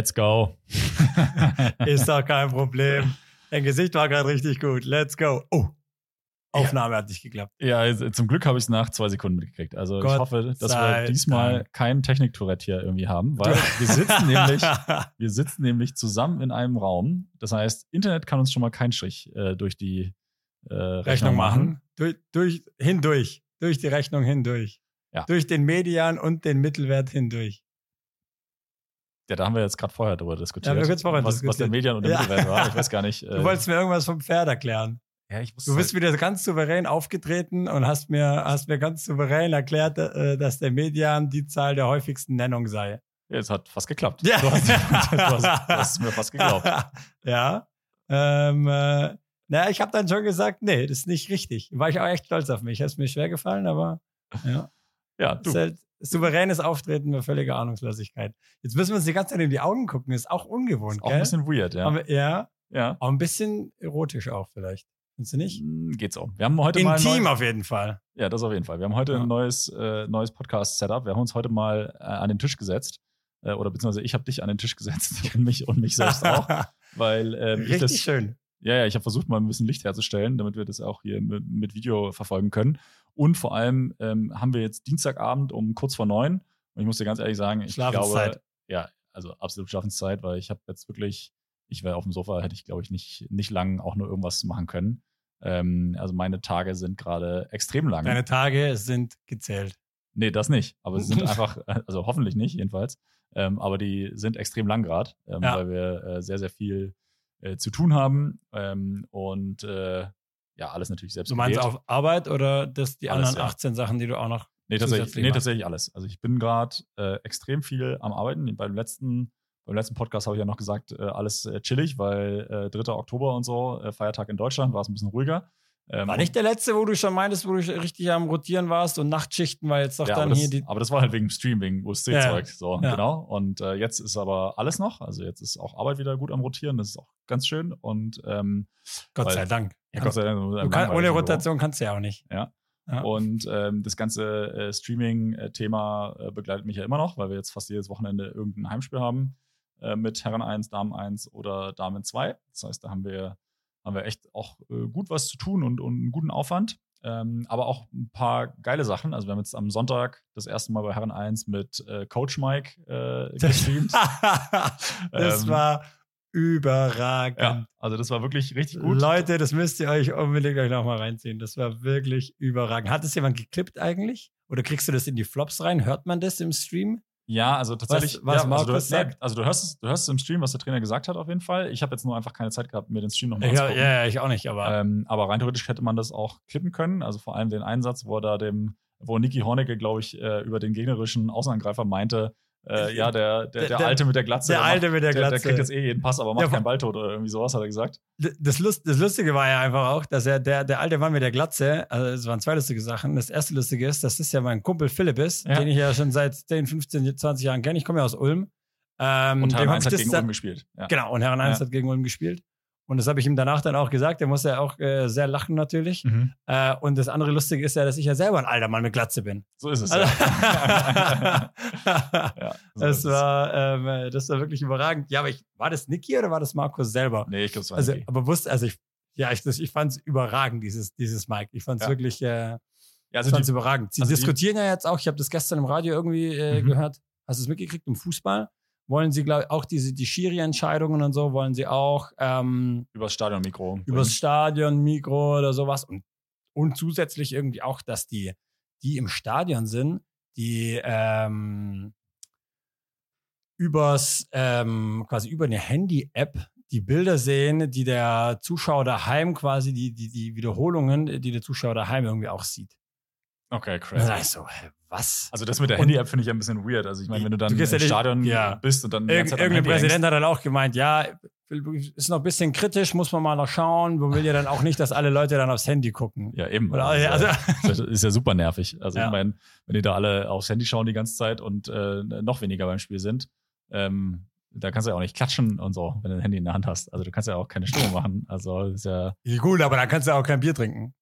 Let's go. Ist doch kein Problem. Dein Gesicht war gerade richtig gut. Let's go. Oh, Aufnahme hat nicht geklappt. Ja, zum Glück habe ich es nach zwei Sekunden mitgekriegt. Also Gott ich hoffe, dass wir diesmal Dank. keinen Techniktourette hier irgendwie haben, weil wir sitzen nämlich, wir sitzen nämlich zusammen in einem Raum. Das heißt, Internet kann uns schon mal keinen Strich äh, durch die äh, Rechnung, Rechnung machen. machen. Durch, durch, hindurch. Durch die Rechnung hindurch. Ja. Durch den Median und den Mittelwert hindurch. Ja, da haben wir jetzt gerade vorher drüber diskutiert. Ja, wir kurz vorher was, was der diskutiert. Median und der Ja. Mittelwert war. Ich weiß gar nicht. Du wolltest mir irgendwas vom Pferd erklären. ja, ich wusste Du bist wieder ganz souverän aufgetreten und hast mir, hast mir ganz souverän erklärt, äh, dass der Median die Zahl der häufigsten Nennung sei. Ja, es hat fast geklappt. Ja. Du, hast, du, hast, du hast es mir fast geglaubt. ja. Ähm, äh, na, ich habe dann schon gesagt, nee, das ist nicht richtig. War ich auch echt stolz auf mich. Hat mir schwer gefallen, aber ja. Ja, du. halt souveränes Auftreten bei völliger Ahnungslosigkeit. Jetzt müssen wir uns die ganze Zeit in die Augen gucken. Ist auch ungewohnt, Ist auch gell? ein bisschen weird, ja. Aber, ja, ja. auch ein bisschen erotisch auch vielleicht. Findest du nicht? Hm, Geht so. Wir haben heute mal. Intim auf jeden Fall. Ja, das auf jeden Fall. Wir haben heute Ja. ein neues, äh, neues Podcast-Setup. Wir haben uns heute mal äh, an den Tisch gesetzt. Äh, oder beziehungsweise ich habe dich an den Tisch gesetzt und mich und mich selbst auch. Weil ähm, ich Richtig das, schön. Ja, ja, ich habe versucht, mal ein bisschen Licht herzustellen, damit wir das auch hier mit, mit Video verfolgen können. Und vor allem ähm, haben wir jetzt Dienstagabend um kurz vor neun. Und ich muss dir ganz ehrlich sagen, ich glaube, ja, also absolut Schlafenszeit, weil ich habe jetzt wirklich, ich wäre auf dem Sofa, hätte ich, glaube ich, nicht, nicht lang auch nur irgendwas machen können. Ähm, also meine Tage sind gerade extrem lang. Deine Tage sind gezählt. Nee, das nicht. Aber sie sind einfach, also hoffentlich nicht, jedenfalls. Ähm, aber die sind extrem lang gerade, ähm, Ja. weil wir äh, sehr, sehr viel äh, zu tun haben. Ähm, und äh, ja, alles natürlich selbst Du meinst gewählt. auf Arbeit oder das die Alles, anderen ja. 18 Sachen, die du auch noch Nee, tatsächlich, nee, tatsächlich alles. Also ich bin gerade äh, extrem viel am Arbeiten. Beim letzten, beim letzten Podcast habe ich ja noch gesagt, äh, alles äh, chillig, weil äh, 3. Oktober und so, äh, Feiertag in Deutschland, war es ein bisschen ruhiger. Ähm, War nicht der letzte, wo du schon meintest, wo du richtig am Rotieren warst und Nachtschichten war jetzt doch ja, dann aber, das, hier die. aber das war halt wegen dem Stream, wegen USC-Zeug. So, Ja. genau. Und äh, jetzt ist aber alles noch. Also jetzt ist auch Arbeit wieder gut am Rotieren. Das ist auch ganz schön. Und ähm, Gott weil- sei Dank. ja, Gott sei Dank. kann, ohne Rotation kannst du ja auch nicht. Ja. Ja. Und ähm, das ganze äh, Streaming-Thema äh, begleitet mich ja immer noch, weil wir jetzt fast jedes Wochenende irgendein Heimspiel haben äh, mit Herren 1, Damen 1 oder Damen 2. Das heißt, da haben wir, haben wir echt auch äh, gut was zu tun und, und einen guten Aufwand. Ähm, aber auch ein paar geile Sachen. Also wir haben jetzt am Sonntag das erste Mal bei Herren 1 mit äh, Coach Mike äh, gestreamt. das Ähm, war überragend. ja, also das war wirklich richtig gut. Leute, das müsst ihr euch unbedingt euch nochmal reinziehen. Das war wirklich überragend. Hat es jemand geklippt eigentlich? Oder kriegst du das in die Flops rein? Hört man das im Stream? Ja, also tatsächlich. was ja, Markus also, du, sagt? nee, also du hörst es, du hörst es im Stream, was der Trainer gesagt hat, auf jeden Fall. Ich habe jetzt nur einfach keine Zeit gehabt, mir den Stream nochmal Ja, anzugucken. ja, ich auch nicht, aber Ähm, aber rein theoretisch hätte man das auch klippen können. Also vor allem den Einsatz, wo er da dem, wo Niki Hornecke, glaube ich, äh, über den gegnerischen Außenangreifer meinte, äh, ja, der, der, der, Der- der- Alte mit der Glatze. der Alte macht, mit der Der, der Glatze. kriegt jetzt eh jeden Pass, aber macht Ja, keinen Balltod oder irgendwie sowas, hat er gesagt. das, Lust, das Lustige war ja einfach auch, dass er der, der alte Mann mit der Glatze, also es waren zwei lustige Sachen. Das erste Lustige ist, dass das ja mein Kumpel Philipp ist, Ja. den ich ja schon seit 10, 15, 20 Jahren kenne. Ich komme ja aus Ulm. Ähm, Und hab 1 ich hat gegen Ulm gespielt. Ja. Genau, und Herren 1 Ja. hat gegen Ulm gespielt. Und das habe ich ihm danach dann auch gesagt. Der muss ja auch äh, sehr lachen natürlich. Mhm. Äh, und das andere Lustige ist ja, dass ich ja selber ein alter Mann mit Glatze bin. So ist es. Also, ja. ja, so das, ist war, ähm, äh, das war wirklich überragend. Ja, aber ich, war das Niki oder war das Markus selber? Nee, ich glaube, es war Also, Niki. aber wusste, also ich, ja, ich, ich fand es überragend, dieses, dieses Mike. Ich fand es Ja. wirklich, äh, Ja, also fand's die, überragend. Sie also die- diskutieren ja jetzt auch, ich habe das gestern im Radio irgendwie äh, Mhm. gehört. Hast du es mitgekriegt im Fußball? Wollen sie, glaube ich, auch diese, die Schiri-Entscheidungen und so, wollen sie auch ähm, übers Stadionmikro. übers Stadion, Mikro oder sowas. Und, und zusätzlich irgendwie auch, dass die, die im Stadion sind, die ähm, übers, ähm, quasi über eine Handy-App die Bilder sehen, die der Zuschauer daheim quasi, die, die, die Wiederholungen, die der Zuschauer daheim irgendwie auch sieht. Okay, crazy. sag ich so, hä, was? Also das mit der Handy-App finde ich ein bisschen weird. Also ich meine, wenn du dann Du im ja Stadion ja. bist und dann am irgendein Präsident hat dann auch gemeint, ja, ist noch ein bisschen kritisch, muss man mal noch schauen. Man will ja dann auch nicht, dass alle Leute dann aufs Handy gucken. hängst. Ja, eben. Oder, Also, also, das ist ja super nervig. Also Ja. ich meine, wenn die da alle aufs Handy schauen die ganze Zeit und äh, noch weniger beim Spiel sind, ähm, da kannst du ja auch nicht klatschen und so, wenn du ein Handy in der Hand hast. Also du kannst ja auch keine Stimmung machen. Also ist ja, ja, gut, aber dann kannst du auch kein Bier trinken.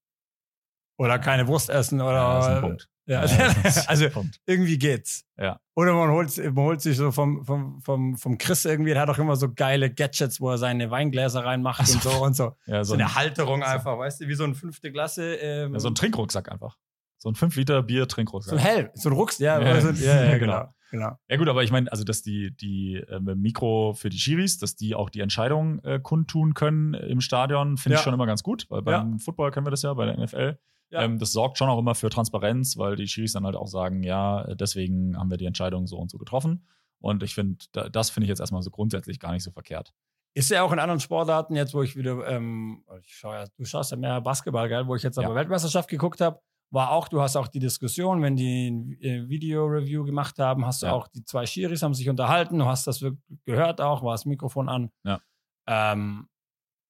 Oder keine Wurst essen oder. ja, das ist ein Punkt. Ja, also ein Punkt. irgendwie geht's. Ja. Oder man holt, man holt sich so vom, vom, vom, vom Chris irgendwie, der hat auch immer so geile Gadgets, wo er seine Weingläser reinmacht und so und so. Ja, So so, ein, eine Halterung einfach, weißt du, wie so ein fünfte Klasse. Ähm, ja, so ein Trinkrucksack einfach. So ein 5 Liter Bier so Trinkrucksack. ein Helm, so ein Rucks, ja, Ja, so, ja, ja, ja, genau. genau. Ja gut, aber ich meine, also dass die die äh, Mikro für die Schiris, dass die auch die Entscheidung äh, kundtun können im Stadion, finde ich schon immer ganz gut, weil beim Football können wir das ja, bei der NFL. Ja. Ähm, das sorgt schon auch immer für Transparenz, weil die Schiris dann halt auch sagen, ja, äh, deswegen haben wir die Entscheidung so und so getroffen. Und ich finde, da, das finde ich jetzt erstmal so grundsätzlich gar nicht so verkehrt. Ist ja auch in anderen Sportarten, jetzt wo ich wieder, ähm, ich schau ja, du schaust ja mehr Basketball, gell, wo ich jetzt aber Ja. Weltmeisterschaft geguckt habe, war auch, du hast auch die Diskussion, wenn die ein äh, Video-Review gemacht haben, hast du Ja. auch, die zwei Schiris haben sich unterhalten, du hast das wirklich gehört auch, war das Mikrofon an. Ja. Ähm,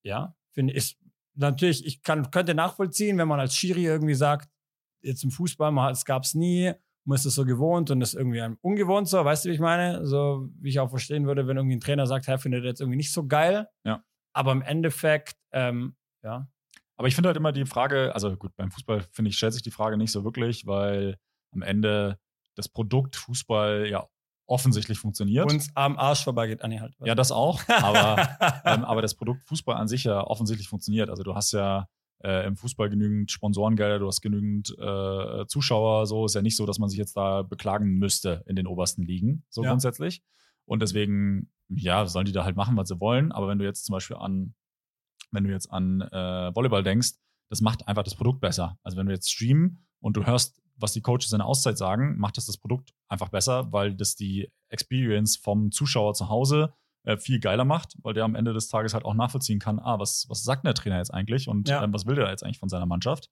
ja, finde ich, natürlich, ich kann, könnte nachvollziehen, wenn man als Schiri irgendwie sagt, jetzt im Fußball, es gab es nie, man ist es so gewohnt und ist irgendwie ungewohnt so, weißt du, wie ich meine? So, wie ich auch verstehen würde, wenn irgendwie ein Trainer sagt, hey, findet jetzt irgendwie nicht so geil. Ja. Aber im Endeffekt, ähm, ja, Aber ich finde halt immer die Frage, also gut, beim Fußball finde ich, stellt sich die Frage nicht so wirklich, weil am Ende das Produkt Fußball ja offensichtlich funktioniert. uns am Arsch vorbeigeht, Anni halt. ja, das auch, aber ähm, aber das Produkt Fußball an sich ja offensichtlich funktioniert. Also du hast ja äh, im Fußball genügend Sponsorengelder, du hast genügend äh, Zuschauer. So ist ja nicht so, dass man sich jetzt da beklagen müsste in den obersten Ligen, so Ja. grundsätzlich. Und deswegen, ja, sollen die da halt machen, was sie wollen. Aber wenn du jetzt zum Beispiel an, wenn du jetzt an äh, Volleyball denkst, das macht einfach das Produkt besser. Also wenn du jetzt streamen und du hörst, was die Coaches in der Auszeit sagen, macht das das Produkt einfach besser, weil das die Experience vom Zuschauer zu Hause äh, viel geiler macht, weil der am Ende des Tages halt auch nachvollziehen kann, ah, was, was sagt der Trainer jetzt eigentlich und Ja. ähm, was will der jetzt eigentlich von seiner Mannschaft?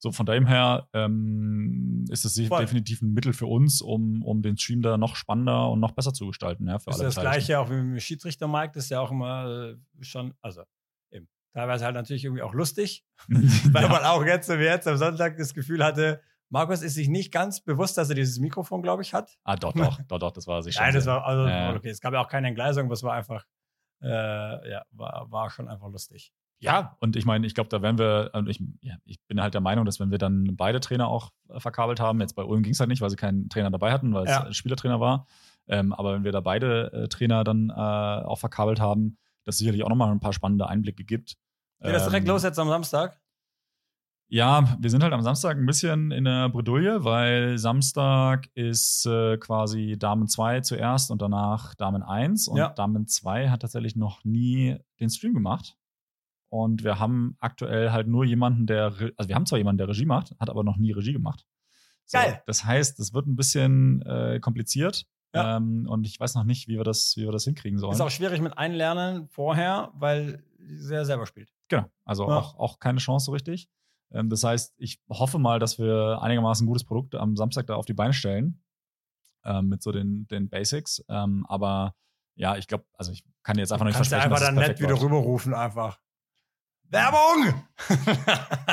So, von dem her ähm, ist es definitiv ein Mittel für uns, um, um den Stream da noch spannender und noch besser zu gestalten, ja, für ist alle das gleiche auch wie mit dem Schiedsrichter Mike, das ist ja auch immer äh, schon, also eben, teilweise halt natürlich irgendwie auch lustig, weil ja. man auch jetzt, wie jetzt am Sonntag das Gefühl hatte, Markus ist sich nicht ganz bewusst, dass er dieses Mikrofon, glaube ich, hat. Ah, doch, doch, doch, doch, das war sich schon. Nein, das war, also, Ja. okay, es gab ja auch keine Entgleisung, aber es war einfach, äh, ja, war, war schon einfach lustig. Ja, und ich meine, ich glaube, da werden wir, und ich, ja, ich bin halt der Meinung, dass wenn wir dann beide Trainer auch äh, verkabelt haben, jetzt bei Ulm ging es halt nicht, weil sie keinen Trainer dabei hatten, weil Ja. es Spielertrainer war, ähm, aber wenn wir da beide äh, Trainer dann äh, auch verkabelt haben, das sicherlich auch nochmal ein paar spannende Einblicke gibt. Geht das direkt Ähm, los jetzt am Samstag? Ja, wir sind halt am Samstag ein bisschen in der Bredouille, weil Samstag ist äh, quasi Damen 2 zuerst und danach Damen 1. Und Ja. Damen 2 hat tatsächlich noch nie den Stream gemacht. Und wir haben aktuell halt nur jemanden, der, also wir haben zwar jemanden, der Regie macht, hat aber noch nie Regie gemacht. So, Geil. Das heißt, es wird ein bisschen äh, kompliziert. Ja. Ähm, und ich weiß noch nicht, wie wir das, wie wir das hinkriegen sollen. Ist auch schwierig mit Einlernen vorher, weil sie ja selber spielt. Genau, also Ja. auch, auch keine Chance so richtig. Ähm, das heißt, ich hoffe mal, dass wir einigermaßen gutes Produkt am Samstag da auf die Beine stellen. Ähm, mit so den, den Basics. Ähm, aber ja, ich glaube, also ich kann jetzt einfach noch nicht Kannst du versprechen, einfach dass es dann nett wieder rüberrufen einfach. Werbung!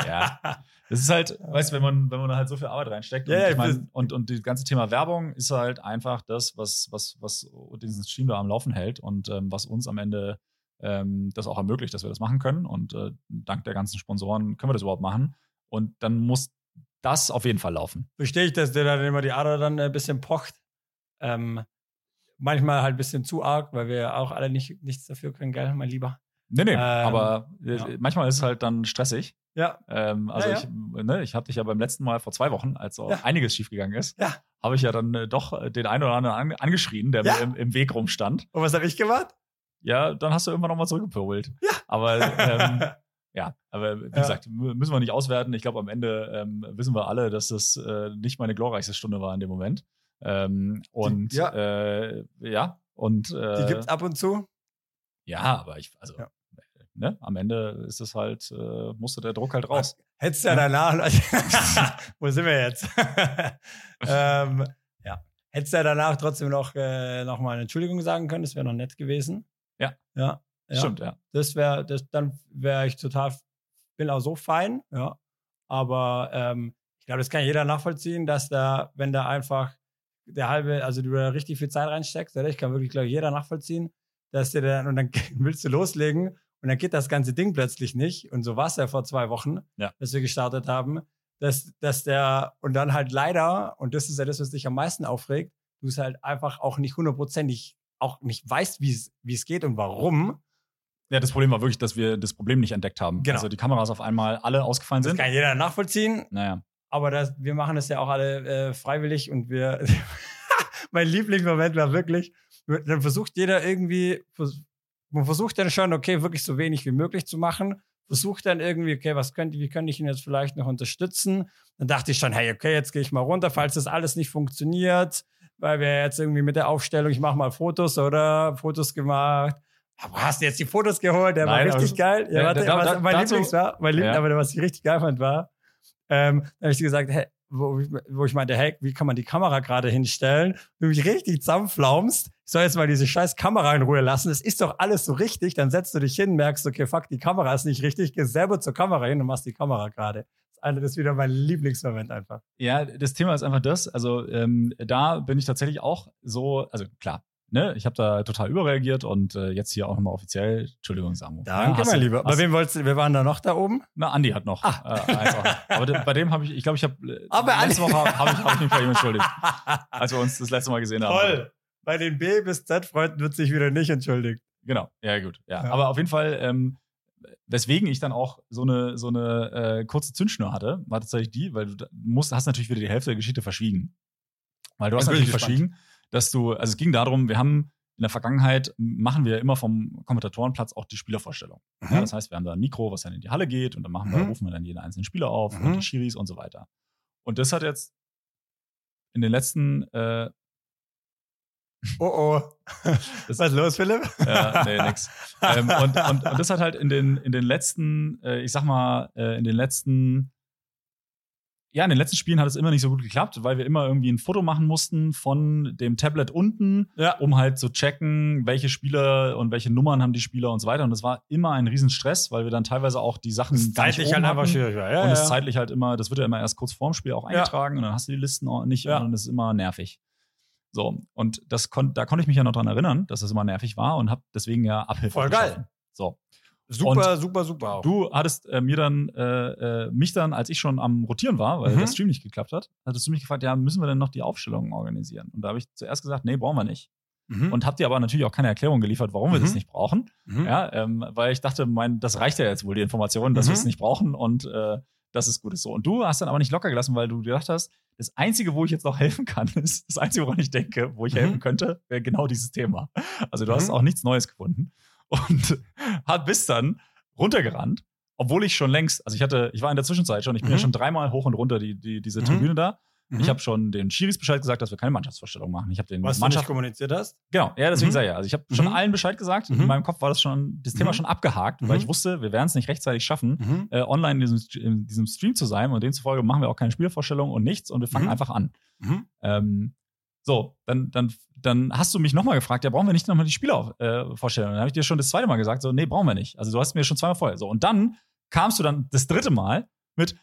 Ja. Das ist halt, weißt du, wenn man, wenn man da halt so viel Arbeit reinsteckt. Ja, und, ich mein, und, und das ganze Thema Werbung ist halt einfach das, was, was, was diesen Stream da am Laufen hält und ähm, was uns am Ende ähm, das auch ermöglicht, dass wir das machen können. Und äh, dank der ganzen Sponsoren können wir das überhaupt machen. Und dann muss das auf jeden Fall laufen. Verstehe ich, dass dir dann immer die Ader dann ein bisschen pocht. Ähm, manchmal halt ein bisschen zu arg, weil wir auch alle nicht, nichts dafür können, gell, mein Lieber. Nee, nee, Ähm, aber äh, ja. manchmal ist es halt dann stressig. Ja, Ähm, also Ja, ja. ich, ne, ich hatte dich ja beim letzten Mal vor zwei Wochen, als Ja. einiges schiefgegangen ist, Ja. habe ich ja dann äh, doch äh, den einen oder anderen an, angeschrien, der mir im, im Weg rumstand. und was habe ich gemacht? Ja, dann hast du irgendwann nochmal zurückgepöbelt. Ja. Aber ähm, ja, aber wie Ja. gesagt, müssen wir nicht auswerten. Ich glaube, am Ende ähm, wissen wir alle, dass das äh, nicht meine glorreichste Stunde war in dem Moment. Ähm, und ja. äh, ja, und äh, Die gibt's ab und zu. ja, aber ich, also Ja. ne, am Ende ist es halt, äh, musste der Druck halt raus. Hättest du ja danach, wo sind wir jetzt? ähm, ja. Hättest du ja danach trotzdem noch, äh, noch mal eine Entschuldigung sagen können, das wäre noch nett gewesen. Ja. Ja. ja. Stimmt, ja. Das wäre, das, dann wäre ich total, bin auch so fein, ja. Aber ähm, ich glaube, das kann jeder nachvollziehen, dass da, wenn da einfach der halbe, also du da richtig viel Zeit reinsteckst, oder? Ich kann wirklich, glaube ich, jeder nachvollziehen, dass dir dann, und dann willst du loslegen und dann geht das ganze Ding plötzlich nicht. Und so war es ja vor zwei Wochen, Ja. dass wir gestartet haben, dass, dass der, und dann halt leider, und das ist ja das, was dich am meisten aufregt, du es halt einfach auch nicht hundertprozentig, auch nicht weißt, wie es, geht und warum. Ja, das Problem war wirklich, dass wir das Problem nicht entdeckt haben. Genau. Also die Kameras auf einmal alle ausgefallen Das sind. kann jeder nachvollziehen, Naja. aber das, wir machen das ja auch alle äh, freiwillig und wir, mein Lieblingsmoment war wirklich, dann versucht jeder irgendwie, man versucht dann schon, okay, wirklich so wenig wie möglich zu machen, versucht dann irgendwie, okay, was könnte, wie könnte ich ihn jetzt vielleicht noch unterstützen? Dann dachte ich schon, hey, okay, jetzt gehe ich mal runter, falls das alles nicht funktioniert, weil wir jetzt irgendwie mit der Aufstellung, ich mache mal Fotos oder Fotos gemacht. Aber hast du jetzt die Fotos geholt? Der Nein, war richtig aber- geil. Ja, warte, da- was da- mein dazu- Lieblings war, mein Liebling, Ja. aber was ich richtig geil fand, war, ähm, da habe ich gesagt, hey, wo, ich- wo ich meinte, hey, wie kann man die Kamera gerade hinstellen? Du mich richtig zusammenflaumst. Ich soll jetzt mal diese scheiß Kamera in Ruhe lassen. Das ist doch alles so richtig. Dann setzt du dich hin, merkst, okay, fuck, die Kamera ist nicht richtig. Gehst selber zur Kamera hin und machst die Kamera gerade. Eine- das ist wieder mein Lieblingsmoment einfach. Ja, das Thema ist einfach das. Also ähm, da bin ich tatsächlich auch so, also klar, ne, ich habe da total überreagiert und äh, jetzt hier auch nochmal offiziell, Entschuldigung, Samu. Danke, hast mein Lieber. Bei wem wolltest du, wir waren da noch da oben? Na, Andi hat noch. Ah. Äh, auch. Aber de, bei dem habe ich, ich glaube, ich habe Ah, bei letzte. Woche habe ich, hab ich mich bei ihm entschuldigt, als wir uns das letzte Mal gesehen haben. Toll. Bei den B bis Z-Freunden wird sich wieder nicht entschuldigt. Genau, ja gut. Ja. Ja. Aber auf jeden Fall, ähm, weswegen ich dann auch so eine, so eine äh, kurze Zündschnur hatte, war tatsächlich die, weil du musst, hast natürlich wieder die Hälfte der Geschichte verschwiegen. Weil du hast natürlich verschwiegen, dass du, also es ging darum, wir haben in der Vergangenheit machen wir immer vom Kommentatorenplatz auch die Spielervorstellung. Ja, das heißt, wir haben da ein Mikro, was dann in die Halle geht und dann machen wir, Mhm. rufen wir dann jeden einzelnen Spieler auf Mhm. und die Schiris und so weiter. Und das hat jetzt in den letzten äh, Oh oh. Das- Was ist los, Philipp? Ja, nee, nix. ähm, und, und, und das hat halt in den, in den letzten, äh, ich sag mal, äh, in den letzten, ja, in den letzten Spielen hat es immer nicht so gut geklappt, weil wir immer irgendwie ein Foto machen mussten von dem Tablet unten, Ja. um halt zu checken, welche Spieler und welche Nummern haben die Spieler und so weiter. Und das war immer ein Riesenstress, weil wir dann teilweise auch die Sachen Zeitlich halt einfach hatten. schwierig war. Ja, und es ja. zeitlich halt immer, das wird ja immer erst kurz vorm Spiel auch eingetragen und dann hast du die Listen auch nicht und das ist immer nervig. So, und das kon da konnte ich mich ja noch dran erinnern, dass das immer nervig war und habe deswegen ja Abhilfe Voll geil. geschaffen. So, Super, super, super. Auch. du hattest äh, mir dann, äh, äh, mich dann, als ich schon am Rotieren war, weil Mhm. der Stream nicht geklappt hat, hattest du mich gefragt, ja, müssen wir denn noch die Aufstellungen organisieren? Und da habe ich zuerst gesagt, nee, brauchen wir nicht. Mhm. Und hab dir aber natürlich auch keine Erklärung geliefert, warum wir Mhm. das nicht brauchen. Mhm. Ja, ähm, weil ich dachte, mein, das reicht ja jetzt wohl, die Information, dass Mhm. wir es nicht brauchen und äh, dass es gut ist so. Und du hast dann aber nicht locker gelassen, weil du gedacht hast, das Einzige, wo ich jetzt noch helfen kann, ist, das Einzige, woran ich denke, wo ich Mhm. helfen könnte, wäre genau dieses Thema. Also du hast Mhm. auch nichts Neues gefunden. Und hat bis dann runtergerannt, obwohl ich schon längst, also ich hatte, ich war in der Zwischenzeit schon, ich bin Mhm. ja schon dreimal hoch und runter die, die, diese Mhm. Tribüne da. Mhm. Ich habe schon den Schiris Bescheid gesagt, dass wir keine Mannschaftsvorstellung machen. Ich habe den was du Mannschaft nicht kommuniziert hast. Genau, ja, deswegen Mhm. sei ja. Also ich habe schon Mhm. allen Bescheid gesagt. Mhm. In meinem Kopf war das schon, das Thema Mhm. schon abgehakt, Mhm. weil ich wusste, wir werden es nicht rechtzeitig schaffen, Mhm. äh, online in diesem, in diesem Stream zu sein. Und demzufolge machen wir auch keine Spielvorstellung und nichts und wir fangen Mhm. einfach an. Mhm. Ähm, so, dann, dann, dann hast du mich nochmal gefragt, ja, brauchen wir nicht nochmal die Spielervorstellung? Dann habe ich dir schon das zweite Mal gesagt, so, nee, brauchen wir nicht. Also du hast mir schon zweimal vorher. So, und dann kamst du dann das dritte Mal mit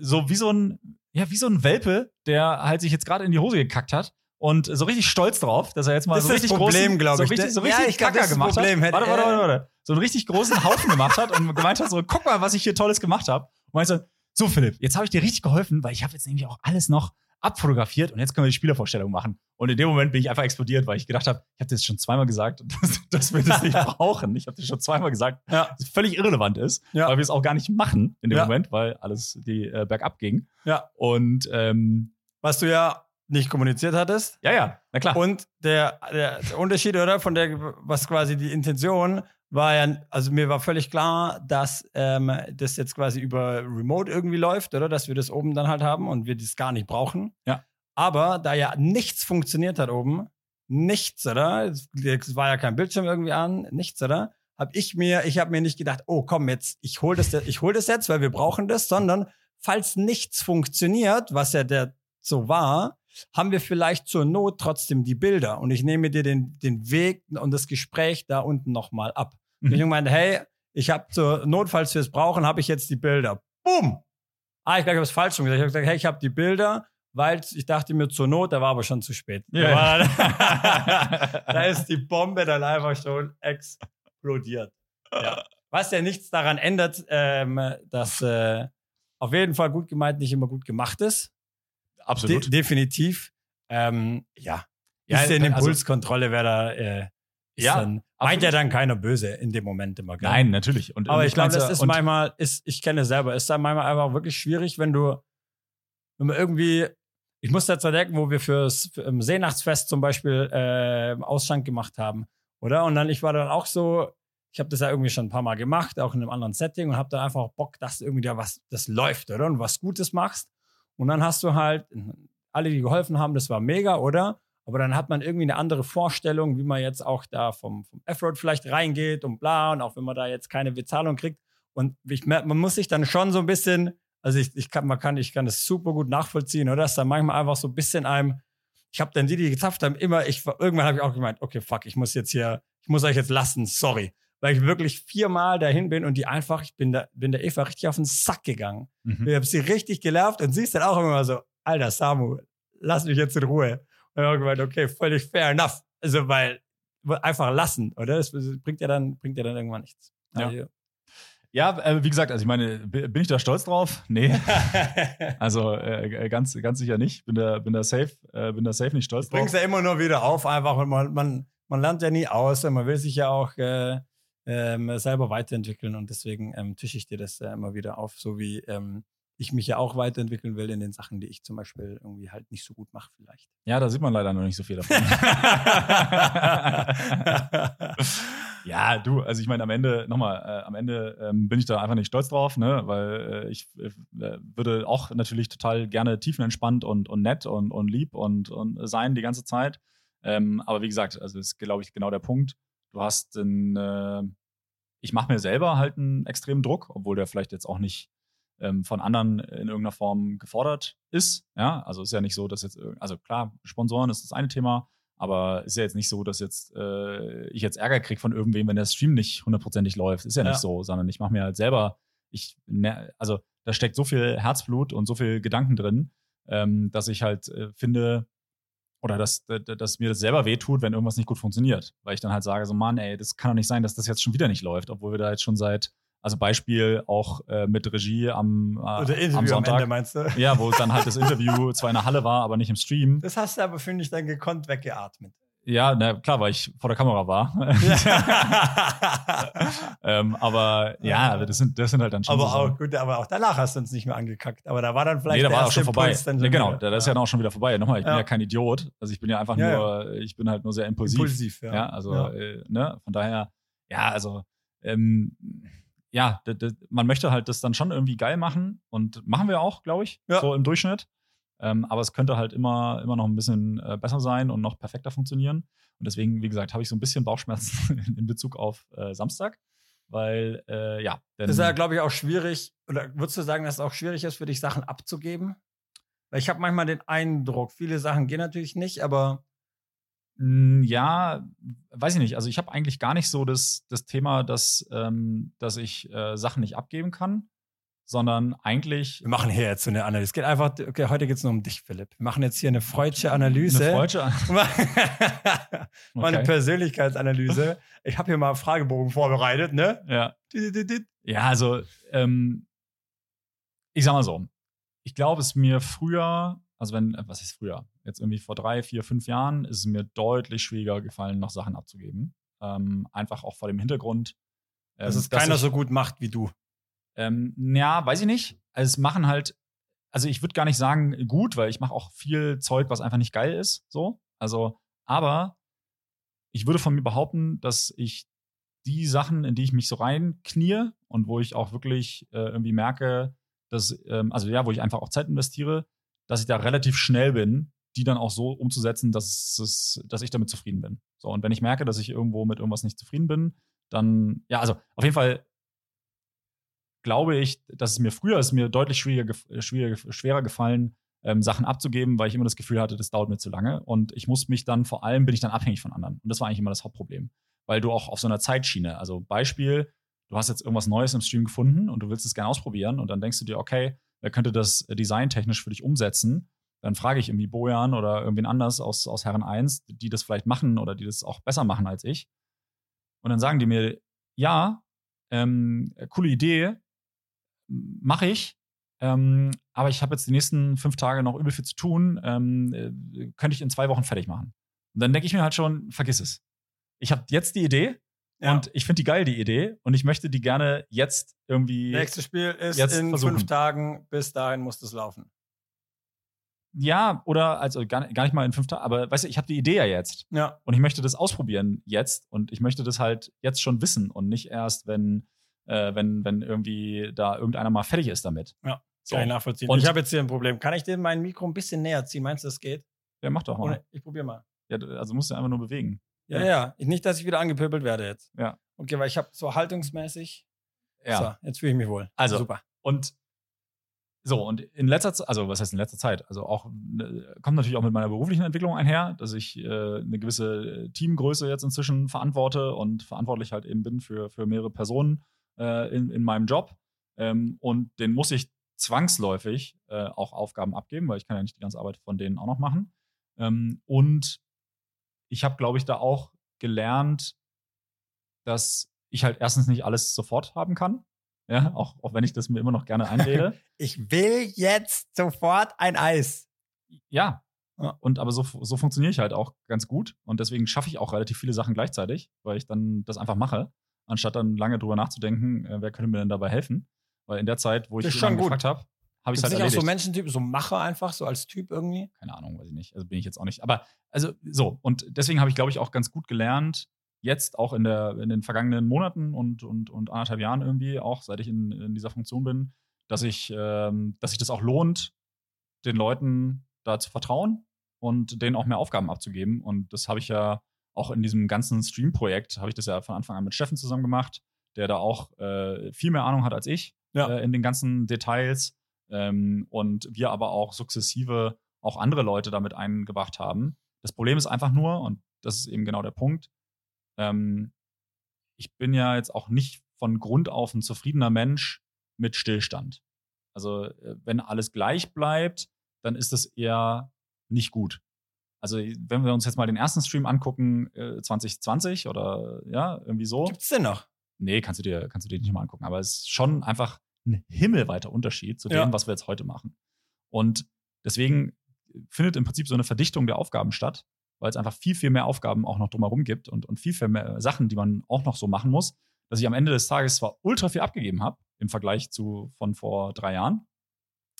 so wie so ein, ja, wie so ein Welpe, der halt sich jetzt gerade in die Hose gekackt hat und so richtig stolz drauf, dass er jetzt mal Das so richtig Problem, großen, so ich. richtig, so Ja, richtig ich glaub, Kacker gemacht Problem. hat. Warte, warte, warte, warte. So einen richtig großen Haufen gemacht hat und gemeint hat so, guck mal, was ich hier Tolles gemacht habe. Und meinst so, so Philipp, jetzt habe ich dir richtig geholfen, weil ich habe jetzt nämlich auch alles noch abfotografiert und jetzt können wir die Spielervorstellung machen. Und in dem Moment bin ich einfach explodiert, weil ich gedacht habe, ich habe das schon zweimal gesagt, dass, dass wir das nicht brauchen. Ich habe dir schon zweimal gesagt, Ja. dass es völlig irrelevant ist, Ja. weil wir es auch gar nicht machen in dem Ja. Moment, weil alles die äh, bergab ging. Ja. Und ähm, Was du ja nicht kommuniziert hattest. ja, ja, na klar. Und der, der, der Unterschied, oder? Von der, was quasi die Intention war ja, also mir war völlig klar, dass ähm, das jetzt quasi über Remote irgendwie läuft, oder? Dass wir das oben dann halt haben und wir das gar nicht brauchen. Ja. Aber da ja nichts funktioniert hat oben, nichts, oder? Es war ja kein Bildschirm irgendwie an, nichts, oder? habe ich mir, ich habe mir nicht gedacht, oh komm jetzt, ich hol das, ich hol das jetzt, weil wir brauchen das, sondern falls nichts funktioniert, was ja der so war, haben wir vielleicht zur Not trotzdem die Bilder und ich nehme dir den, den Weg und das Gespräch da unten nochmal ab. Mhm. Ich meine, hey, ich habe zur Not, falls wir es brauchen, habe ich jetzt die Bilder. Boom! Ah, ich glaube, ich habe es falsch schon gesagt. Ich habe gesagt, hey, ich habe die Bilder, weil ich dachte mir zur Not, da war aber schon zu spät. Yeah. Da, da ist die Bombe dann einfach schon explodiert. Ja. Was ja nichts daran ändert, ähm, dass äh, auf jeden Fall gut gemeint nicht immer gut gemacht ist. Absolut. De definitiv. Ähm, ja. ja. Ist in also Impulskontrolle, wer da äh, ja, dann, meint ja dann keiner böse in dem Moment immer. Gell? Nein, natürlich. Und, Aber ich glaube, das ist manchmal, ist, ich kenne es selber, ist dann manchmal einfach wirklich schwierig, wenn du, wenn man irgendwie, ich muss dazu denken, wo wir fürs für, im Seenachtsfest zum Beispiel äh, Ausschank gemacht haben, oder? Und dann, ich war dann auch so, ich habe das ja irgendwie schon ein paar Mal gemacht, auch in einem anderen Setting und habe dann einfach Bock, dass irgendwie da was, das läuft, oder? Und was Gutes machst. Und dann hast du halt, alle, die geholfen haben, das war mega, oder? Aber dann hat man irgendwie eine andere Vorstellung, wie man jetzt auch da vom, vom F-Road vielleicht reingeht und bla. Und auch wenn man da jetzt keine Bezahlung kriegt. Und ich, man muss sich dann schon so ein bisschen, also ich, ich kann, man kann, ich kann das super gut nachvollziehen, oder? Dass da manchmal einfach so ein bisschen einem, ich habe dann die, die gezapft haben, immer, ich, irgendwann habe ich auch gemeint, okay, fuck, ich muss jetzt hier, ich muss euch jetzt lassen, sorry. Weil ich wirklich viermal dahin bin und die einfach, ich bin da, bin der Eva richtig auf den Sack gegangen. Mhm. Ich habe sie richtig genervt und sie ist dann auch immer so, Alter, Samu, lass mich jetzt in Ruhe. Und ich gemeint, okay, völlig fair enough. Also, weil, einfach lassen, oder? Das bringt ja dann, bringt ja dann irgendwann nichts. Ja. Also, ja, äh, wie gesagt, also ich meine, bin ich da stolz drauf? Nee. also äh, ganz, ganz sicher nicht. Bin da, bin da safe, äh, bin da safe nicht stolz drauf. Bringst ja immer nur wieder auf, einfach und man, man, man lernt ja nie aus und man will sich ja auch äh, ähm, selber weiterentwickeln und deswegen ähm, tische ich dir das immer wieder auf, so wie ähm, ich mich ja auch weiterentwickeln will in den Sachen, die ich zum Beispiel irgendwie halt nicht so gut mache vielleicht. Ja, da sieht man leider noch nicht so viel davon. ja, du, also ich meine, am Ende, nochmal, äh, am Ende ähm, bin ich da einfach nicht stolz drauf, ne, weil äh, ich äh, würde auch natürlich total gerne tiefenentspannt und, und nett und, und lieb und, und sein die ganze Zeit. Ähm, aber wie gesagt, also ist, glaube ich, genau der Punkt. Du hast einen, äh, ich mache mir selber halt einen extremen Druck, obwohl der vielleicht jetzt auch nicht ähm, von anderen in irgendeiner Form gefordert ist. Ja, also ist ja nicht so, dass jetzt, also klar, Sponsoren ist das eine Thema, aber ist ja jetzt nicht so, dass jetzt äh, ich jetzt Ärger kriege von irgendwem, wenn der Stream nicht hundertprozentig läuft. Ist ja, ja. nicht so, sondern ich mache mir halt selber, ich, ne, also da steckt so viel Herzblut und so viel Gedanken drin, ähm, dass ich halt äh, finde, oder dass, dass mir das selber wehtut, wenn irgendwas nicht gut funktioniert. Weil ich dann halt sage, so Mann, ey, das kann doch nicht sein, dass das jetzt schon wieder nicht läuft, obwohl wir da jetzt schon seit also Beispiel auch äh, mit Regie am, äh, am Sonntag. Am Ende, meinst du? Ja, wo dann halt das Interview zwar in der Halle war, aber nicht im Stream. Das hast du aber, finde ich, dann gekonnt weggeatmet. Ja, na klar, weil ich vor der Kamera war. ähm, aber ja, das sind, das sind halt dann schon. Aber so auch gut, aber auch danach hast du uns nicht mehr angekackt. Aber da war dann vielleicht. Nee, da war auch schon vorbei. Nee, genau, da ist ja dann auch schon wieder vorbei. Nochmal, ich ja. bin ja kein Idiot. Also ich bin ja einfach ja, nur, ich bin halt nur sehr impulsiv. Impulsiv, ja. ja also, äh, ne, von daher, ja, also, ähm, ja, man möchte halt das dann schon irgendwie geil machen und machen wir auch, glaube ich, ja. so im Durchschnitt. Ähm, aber es könnte halt immer, immer noch ein bisschen äh, besser sein und noch perfekter funktionieren. Und deswegen, wie gesagt, habe ich so ein bisschen Bauchschmerzen in Bezug auf äh, Samstag, weil, äh, ja. das ist ja, glaube ich, auch schwierig, oder würdest du sagen, dass es auch schwierig ist, für dich Sachen abzugeben? Weil ich habe manchmal den Eindruck, viele Sachen gehen natürlich nicht, aber ja, weiß ich nicht. Also ich habe eigentlich gar nicht so das, das Thema, dass, ähm, dass ich äh, Sachen nicht abgeben kann, sondern eigentlich. Wir machen hier jetzt so eine Analyse. Es geht einfach, okay, heute geht es nur um dich, Philipp. Wir machen jetzt hier eine freudsche Analyse. Eine freudsche Analyse. mal eine Persönlichkeitsanalyse. Ich habe hier mal einen Fragebogen vorbereitet, ne? Ja. Ja, also, ähm, ich sag mal so. Ich glaube, es mir früher also wenn, was ist früher? Jetzt irgendwie vor drei, vier, fünf Jahren ist es mir deutlich schwieriger gefallen, noch Sachen abzugeben. Ähm, einfach auch vor dem Hintergrund. Ähm, dass es keiner ich, so gut macht wie du. Ähm, ja, weiß ich nicht. Also es machen halt, also ich würde gar nicht sagen gut, weil ich mache auch viel Zeug, was einfach nicht geil ist. So. Also, aber ich würde von mir behaupten, dass ich die Sachen, in die ich mich so reinknie und wo ich auch wirklich äh, irgendwie merke, dass, ähm, also ja, wo ich einfach auch Zeit investiere, dass ich da relativ schnell bin, die dann auch so umzusetzen, dass, es, dass ich damit zufrieden bin. So, und wenn ich merke, dass ich irgendwo mit irgendwas nicht zufrieden bin, dann, ja, also auf jeden Fall glaube ich, dass es mir früher ist mir deutlich schwieriger, schwieriger, schwerer gefallen, ähm, Sachen abzugeben, weil ich immer das Gefühl hatte, das dauert mir zu lange. Und ich muss mich dann, vor allem bin ich dann abhängig von anderen. Und das war eigentlich immer das Hauptproblem. Weil du auch auf so einer Zeitschiene, also Beispiel, du hast jetzt irgendwas Neues im Stream gefunden und du willst es gerne ausprobieren und dann denkst du dir, okay, wer könnte das designtechnisch für dich umsetzen? Dann frage ich irgendwie Bojan oder irgendwen anders aus, aus Herren 1, die das vielleicht machen oder die das auch besser machen als ich. Und dann sagen die mir, ja, ähm, coole Idee, mache ich, ähm, aber ich habe jetzt die nächsten fünf Tage noch übel viel zu tun. Ähm, äh, könnte ich in zwei Wochen fertig machen. Und dann denke ich mir halt schon, vergiss es. Ich habe jetzt die Idee ja. und ich finde die geil, die Idee. Und ich möchte die gerne jetzt irgendwie. Nächstes Spiel ist in versuchen. fünf Tagen. Bis dahin muss das laufen. Ja, oder also gar, gar nicht mal in fünf Tagen, aber weißt du, ich habe die Idee ja jetzt. Ja. Und ich möchte das ausprobieren jetzt. Und ich möchte das halt jetzt schon wissen und nicht erst, wenn, äh, wenn, wenn irgendwie da irgendeiner mal fertig ist damit. Ja. So. Kann ich nachvollziehen. Und ich habe jetzt hier ein Problem. Kann ich dir mein Mikro ein bisschen näher ziehen? Meinst du, das geht? Ja, mach doch mal. Ohne, ich probiere mal. Ja, also musst du einfach nur bewegen. Ja, ja, ja. Nicht, dass ich wieder angepöbelt werde jetzt. Ja. Okay, weil ich habe so haltungsmäßig. Ja. So, jetzt fühle ich mich wohl. Also, super. Und so, und in letzter Zeit, also was heißt in letzter Zeit? Also auch, ne, kommt natürlich auch mit meiner beruflichen Entwicklung einher, dass ich äh, eine gewisse Teamgröße jetzt inzwischen verantworte und verantwortlich halt eben bin für, für mehrere Personen äh, in, in meinem Job. Ähm, und den muss ich zwangsläufig äh, auch Aufgaben abgeben, weil ich kann ja nicht die ganze Arbeit von denen auch noch machen. Ähm, und ich habe, glaube ich, da auch gelernt, dass ich halt erstens nicht alles sofort haben kann. Ja, auch, auch wenn ich das mir immer noch gerne einrede. ich will jetzt sofort ein Eis. Ja. Und aber so, so funktioniere ich halt auch ganz gut. Und deswegen schaffe ich auch relativ viele Sachen gleichzeitig, weil ich dann das einfach mache, anstatt dann lange drüber nachzudenken, äh, wer könnte mir denn dabei helfen. Weil in der Zeit, wo ich schon gefragt habe, habe ich halt erledigt. auch so Menschentyp, so Macher einfach, so als Typ irgendwie? Keine Ahnung, weiß ich nicht. Also bin ich jetzt auch nicht. Aber also so. Und deswegen habe ich, glaube ich, auch ganz gut gelernt, jetzt auch in, der, in den vergangenen Monaten und, und, und anderthalb Jahren irgendwie, auch seit ich in, in dieser Funktion bin, dass ich, ähm, dass sich das auch lohnt, den Leuten da zu vertrauen und denen auch mehr Aufgaben abzugeben. Und das habe ich ja auch in diesem ganzen Stream-Projekt, habe ich das ja von Anfang an mit Steffen zusammen gemacht, der da auch äh, viel mehr Ahnung hat als ich ja. äh, in den ganzen Details. Ähm, und wir aber auch sukzessive auch andere Leute damit eingebracht haben. Das Problem ist einfach nur, und das ist eben genau der Punkt, ähm, ich bin ja jetzt auch nicht von Grund auf ein zufriedener Mensch mit Stillstand. Also äh, wenn alles gleich bleibt, dann ist das eher nicht gut. Also wenn wir uns jetzt mal den ersten Stream angucken, äh, 2020 oder ja, irgendwie so. Gibt's denn noch? Nee, kannst du dir, kannst du dir nicht mal angucken. Aber es ist schon einfach ein himmelweiter Unterschied zu dem, ja. was wir jetzt heute machen. Und deswegen findet im Prinzip so eine Verdichtung der Aufgaben statt, weil es einfach viel, viel mehr Aufgaben auch noch drumherum gibt und, und viel, viel mehr Sachen, die man auch noch so machen muss, dass ich am Ende des Tages zwar ultra viel abgegeben habe im Vergleich zu von vor drei Jahren,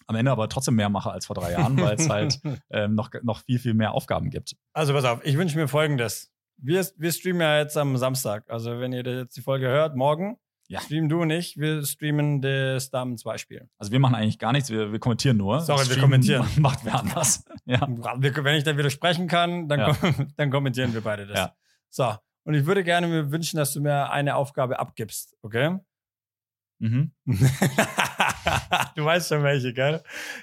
am Ende aber trotzdem mehr mache als vor drei Jahren, weil es halt ähm, noch, noch viel, viel mehr Aufgaben gibt. Also pass auf, ich wünsche mir folgendes. Wir, wir streamen ja jetzt am Samstag. Also wenn ihr jetzt die Folge hört, morgen ja. streamen du und ich, wir streamen das Damen 2 Spiel. Also wir machen eigentlich gar nichts, wir, wir kommentieren nur. Sorry, wir kommentieren. Macht wer anders. Ja. wenn ich dann widersprechen kann, dann, ja. kom dann kommentieren wir beide das. Ja. So, und ich würde gerne mir wünschen, dass du mir eine Aufgabe abgibst, okay? Mhm. du weißt schon welche, gell?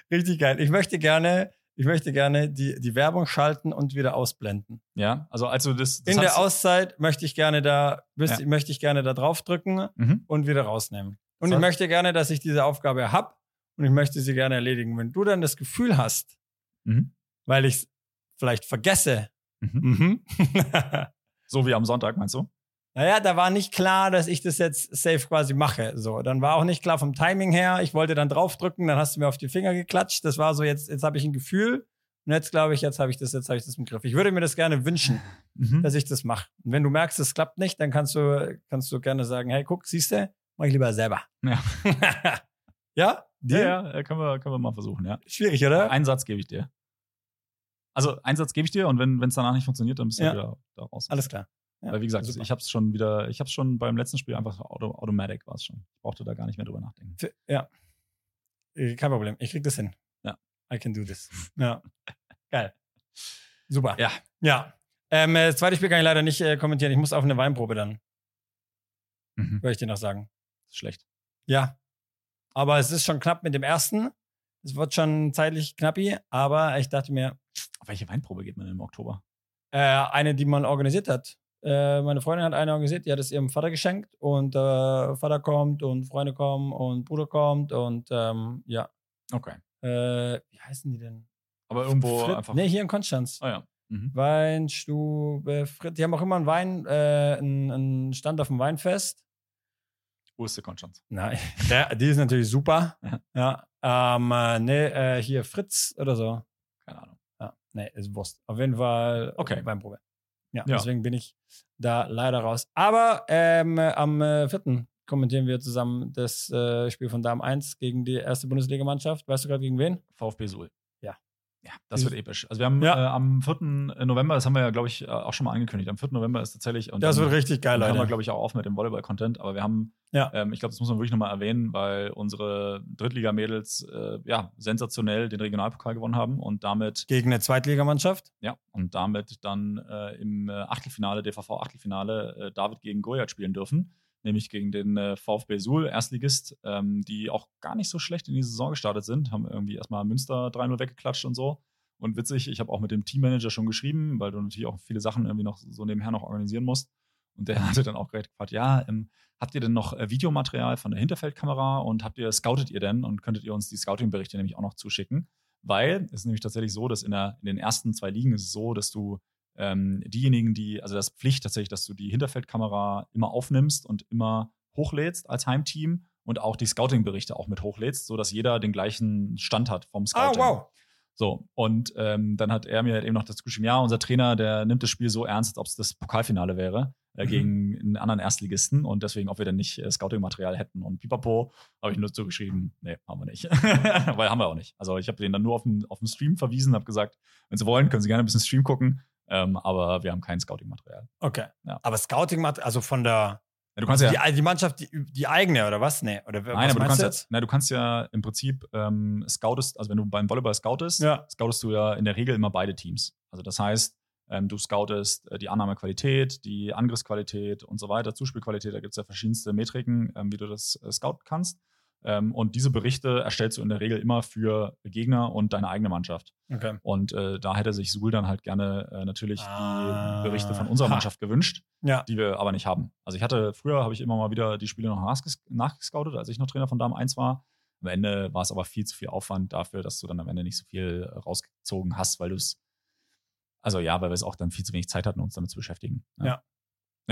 Richtig geil. Ich möchte gerne ich möchte gerne die, die Werbung schalten und wieder ausblenden. Ja, also also das, das In der Auszeit möchte ich gerne da, ja. möchte ich gerne da draufdrücken mhm. und wieder rausnehmen. Und das ich möchte gerne, dass ich diese Aufgabe habe und ich möchte sie gerne erledigen. Wenn du dann das Gefühl hast, mhm. weil ich es vielleicht vergesse, mhm. mhm. so wie am Sonntag, meinst du? Naja, da war nicht klar, dass ich das jetzt safe quasi mache. So, dann war auch nicht klar vom Timing her. Ich wollte dann draufdrücken, dann hast du mir auf die Finger geklatscht. Das war so jetzt, jetzt habe ich ein Gefühl. Und jetzt glaube ich, jetzt habe ich das, jetzt habe ich das im Griff. Ich würde mir das gerne wünschen, mhm. dass ich das mache. Und wenn du merkst, es klappt nicht, dann kannst du, kannst du gerne sagen, hey, guck, siehst du, mach ich lieber selber. Ja. ja? Ja, ja, können wir, können wir mal versuchen, ja. Schwierig, oder? Einen Satz gebe ich dir. Also, einen Satz gebe ich dir und wenn es danach nicht funktioniert, dann bist du ja. wieder da raus. Alles klar. Ja, Weil wie gesagt, super. ich habe es schon wieder, ich habe es schon beim letzten Spiel einfach Auto, Automatic war es schon. Ich brauchte da gar nicht mehr drüber nachdenken. Ja. Äh, kein Problem. Ich krieg das hin. Ja. I can do this. Ja. Geil. Super. Ja. Ja. Ähm, das zweite Spiel kann ich leider nicht äh, kommentieren. Ich muss auf eine Weinprobe dann. Mhm. würde ich dir noch sagen. Schlecht. Ja. Aber es ist schon knapp mit dem ersten. Es wird schon zeitlich knappi, aber ich dachte mir, Auf welche Weinprobe geht man im Oktober? äh, eine, die man organisiert hat. Äh, meine Freundin hat eine organisiert, die hat es ihrem Vater geschenkt und äh, Vater kommt und Freunde kommen und Bruder kommt und ähm, ja. Okay. Äh, wie heißen die denn? Aber irgendwo Frit- einfach. Nee, hier in Konstanz. Ah ja. Mhm. Weinstube Frit. Die haben auch immer einen Wein, äh, einen, einen Stand auf dem Weinfest. Wo ist der Konstanz? Nein, der, die ist natürlich super. Ja. Ähm, äh, nee, äh, hier Fritz oder so. Keine Ahnung. Ja, nee, ist Wurst. Auf jeden Fall Okay. Weinprobe. Ja, Ja. deswegen bin ich da leider raus. Aber ähm, äh, am äh, 4. kommentieren wir zusammen das äh, Spiel von Darm 1 gegen die erste Bundesligamannschaft. Weißt du gerade gegen wen? VfB Suhl. Ja. Das wird episch. Also wir haben Ja. äh, am 4. November, das haben wir ja, glaube ich, äh, auch schon mal angekündigt. Am 4. November ist tatsächlich. Und Das dann- wird richtig geil, dann hören wir, glaube ich, auch auf mit dem Volleyball-Content. Aber wir haben, Ja. ähm, ich glaube, das muss man wirklich nochmal erwähnen, weil unsere Drittliga-Mädels äh, ja sensationell den Regionalpokal gewonnen haben und damit Gegen eine Zweitligamannschaft. Ja, und damit dann äh, im äh, Achtelfinale, DVV-Achtelfinale, äh, David gegen Goliath spielen dürfen. Nämlich gegen den äh, VfB Suhl, Erstligist, ähm, die auch gar nicht so schlecht in die Saison gestartet sind. Haben irgendwie erstmal Münster 3-0 weggeklatscht und so. Und witzig, ich habe auch mit dem Teammanager schon geschrieben, weil du natürlich auch viele Sachen irgendwie noch so nebenher noch organisieren musst. Und der hatte dann auch direkt gefragt, ja, ähm, habt ihr denn noch äh, Videomaterial von der Hinterfeldkamera und habt ihr, scoutet ihr denn und könntet ihr uns die Scouting-Berichte nämlich auch noch zuschicken? Weil es ist nämlich tatsächlich so, dass in, der, in den ersten zwei Ligen ist es so, dass du ähm, diejenigen, die, also das Pflicht tatsächlich, dass du die Hinterfeldkamera immer aufnimmst und immer hochlädst als Heimteam und auch die Scouting-Berichte auch mit hochlädst, sodass jeder den gleichen Stand hat vom Ah, Scouting. wow. So, und ähm, dann hat er mir halt eben noch dazu geschrieben, ja, unser Trainer, der nimmt das Spiel so ernst, als ob es das Pokalfinale wäre äh, Mhm. gegen einen anderen Erstligisten und deswegen, ob wir denn nicht äh, Scouting-Material hätten. Und pipapo, habe ich nur zugeschrieben, nee, haben wir nicht. Weil haben wir auch nicht. Also ich habe den dann nur auf den, auf den Stream verwiesen, habe gesagt, wenn Sie wollen, können Sie gerne ein bisschen Stream gucken, ähm, aber wir haben kein Scouting-Material. Okay. Ja. Aber Scouting macht, also von der Ja, du kannst ja, die, die Mannschaft, die, die eigene oder was? Nee, oder was Nein, aber du kannst, du ja, jetzt? nein, du kannst ja im Prinzip ähm, scoutest, also wenn du beim Volleyball scoutest, Ja. scoutest du ja in der Regel immer beide Teams. Also das heißt, ähm, du scoutest äh, die Annahmequalität, die Angriffsqualität und so weiter, Zuspielqualität, da gibt es ja verschiedenste Metriken, ähm, wie du das äh, scouten kannst. Ähm, und diese Berichte erstellst du in der Regel immer für Gegner und deine eigene Mannschaft. Okay. Und äh, da hätte sich Suhl dann halt gerne äh, natürlich Ah. die Berichte von unserer Ha. Mannschaft gewünscht Ja. die wir aber nicht haben. Also ich hatte, früher habe ich immer mal wieder die Spiele noch nachges- nachgescoutet, als ich noch Trainer von Dame 1 war. Am Ende war es aber viel zu viel Aufwand dafür, dass du dann am Ende nicht so viel rausgezogen hast, weil du es, also ja, weil wir es auch dann viel zu wenig Zeit hatten, uns damit zu beschäftigen. Ja. Ja.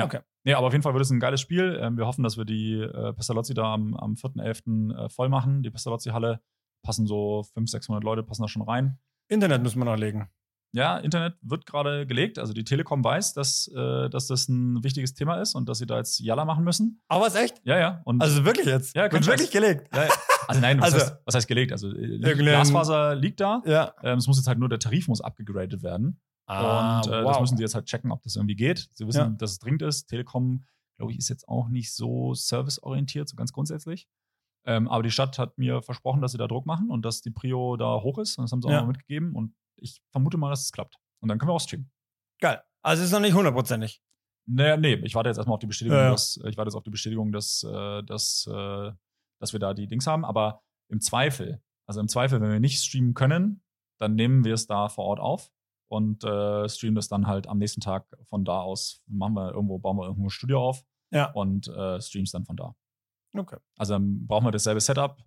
Okay. Nee, aber auf jeden Fall wird es ein geiles Spiel. Ähm, wir hoffen, dass wir die äh, Pestalozzi da am, am 4.11. Äh, voll machen. Die Pestalozzi-Halle passen so 500, 600 Leute, passen da schon rein. Internet müssen wir noch legen. Ja, Internet wird gerade gelegt. Also die Telekom weiß, dass, äh, dass das ein wichtiges Thema ist und dass sie da jetzt Jalla machen müssen. Aber was echt? Ja, ja. Und Also wirklich jetzt? Ja, Wird wirklich gelegt. ja, ja. also nein, was, Also- heißt, was heißt gelegt? Also äh, Glasfaser liegt da. Ja. Ähm, es muss jetzt halt nur der Tarif muss abgegradet werden. Ah, und äh, das müssen die jetzt halt checken, ob das irgendwie geht. Sie wissen, Ja. dass es dringend ist. Telekom, glaube ich, ist jetzt auch nicht so serviceorientiert, so ganz grundsätzlich. Ähm, aber die Stadt hat mir versprochen, dass sie da Druck machen und dass die Prio da hoch ist. Und das haben sie auch Ja. mal mitgegeben. Und ich vermute mal, dass es klappt. Und dann können wir auch streamen. Geil. Also ist noch nicht hundertprozentig. Naja, nee, ich warte jetzt erstmal auf die Bestätigung, ja. dass, ich warte jetzt auf die Bestätigung, dass, äh, dass, äh, dass wir da die Dings haben. Aber im Zweifel, also im Zweifel, wenn wir nicht streamen können, dann nehmen wir es da vor Ort auf und äh, streamen das dann halt am nächsten Tag von da aus. Machen wir irgendwo, bauen wir irgendwo ein Studio auf Ja. und äh, streamen es dann von da. Okay. Also dann brauchen wir dasselbe Setup,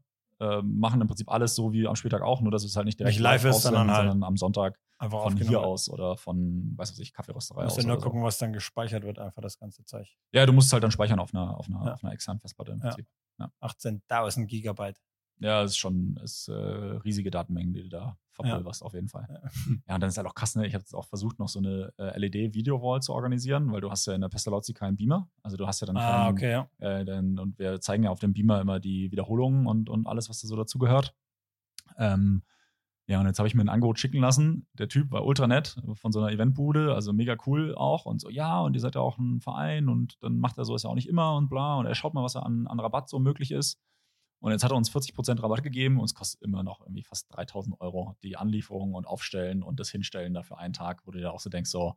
äh, machen im Prinzip alles so wie am Spieltag auch, nur dass es halt nicht direkt Nicht live ist, sondern halt sondern am Sonntag Einfach von hier aus oder von, weiß was ich, Kaffeerösterei aus. Musst du nur oder so. gucken, was dann gespeichert wird, einfach das ganze Zeug. Ja, du musst halt dann speichern auf einer, auf einer, Ja. auf einer externen Festplatte im Ja. Prinzip. 18.000 Gigabyte. Ja, es ist schon ist, äh, riesige Datenmengen, die du da verpulverst, auf jeden Fall. Ja. Ja, und dann ist halt auch krass, ne? Ich habe jetzt auch versucht, noch so eine äh, LED-Video-Wall zu organisieren, weil du hast ja in der Pestalozzi keinen Beamer. Also du hast ja dann Ah, keinen, okay, ja. äh, dann, und wir zeigen ja auf dem Beamer immer die Wiederholungen und, und alles, was da so dazugehört. Ähm, ja, und jetzt habe ich mir ein Angebot schicken lassen. Der Typ war ultra nett von so einer Eventbude, also mega cool auch. Und so, ja, und ihr seid ja auch ein Verein und dann macht er so, ist ja auch nicht immer und bla. Und er schaut mal, was da an, an Rabatt so möglich ist. Und jetzt hat er uns 40% Rabatt gegeben und es kostet immer noch irgendwie fast 3000 Euro die Anlieferung und Aufstellen und das Hinstellen da für einen Tag, wo du dir auch so denkst, so,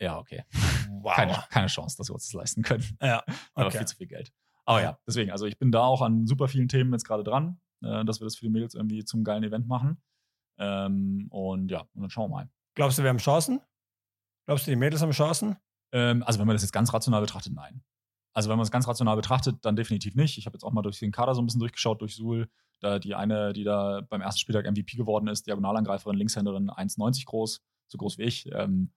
Ja, okay. Wow. Keine, keine Chance, dass wir uns das leisten können. Ja, Aber okay. viel zu viel Geld. Aber ja, deswegen, also ich bin da auch an super vielen Themen jetzt gerade dran, äh, dass wir das für die Mädels irgendwie zum geilen Event machen. Ähm, und ja, und dann schauen wir mal. Glaubst du, wir haben Chancen? Glaubst du, die Mädels haben Chancen? Ähm, also wenn man das jetzt ganz rational betrachtet, nein. Also wenn man es ganz rational betrachtet, dann definitiv nicht. Ich habe jetzt auch mal durch den Kader so ein bisschen durchgeschaut, durch Suhl. Da die eine, die da beim ersten Spieltag MVP geworden ist, Diagonalangreiferin, Linkshänderin, 1,90 groß, so groß wie ich. Ähm,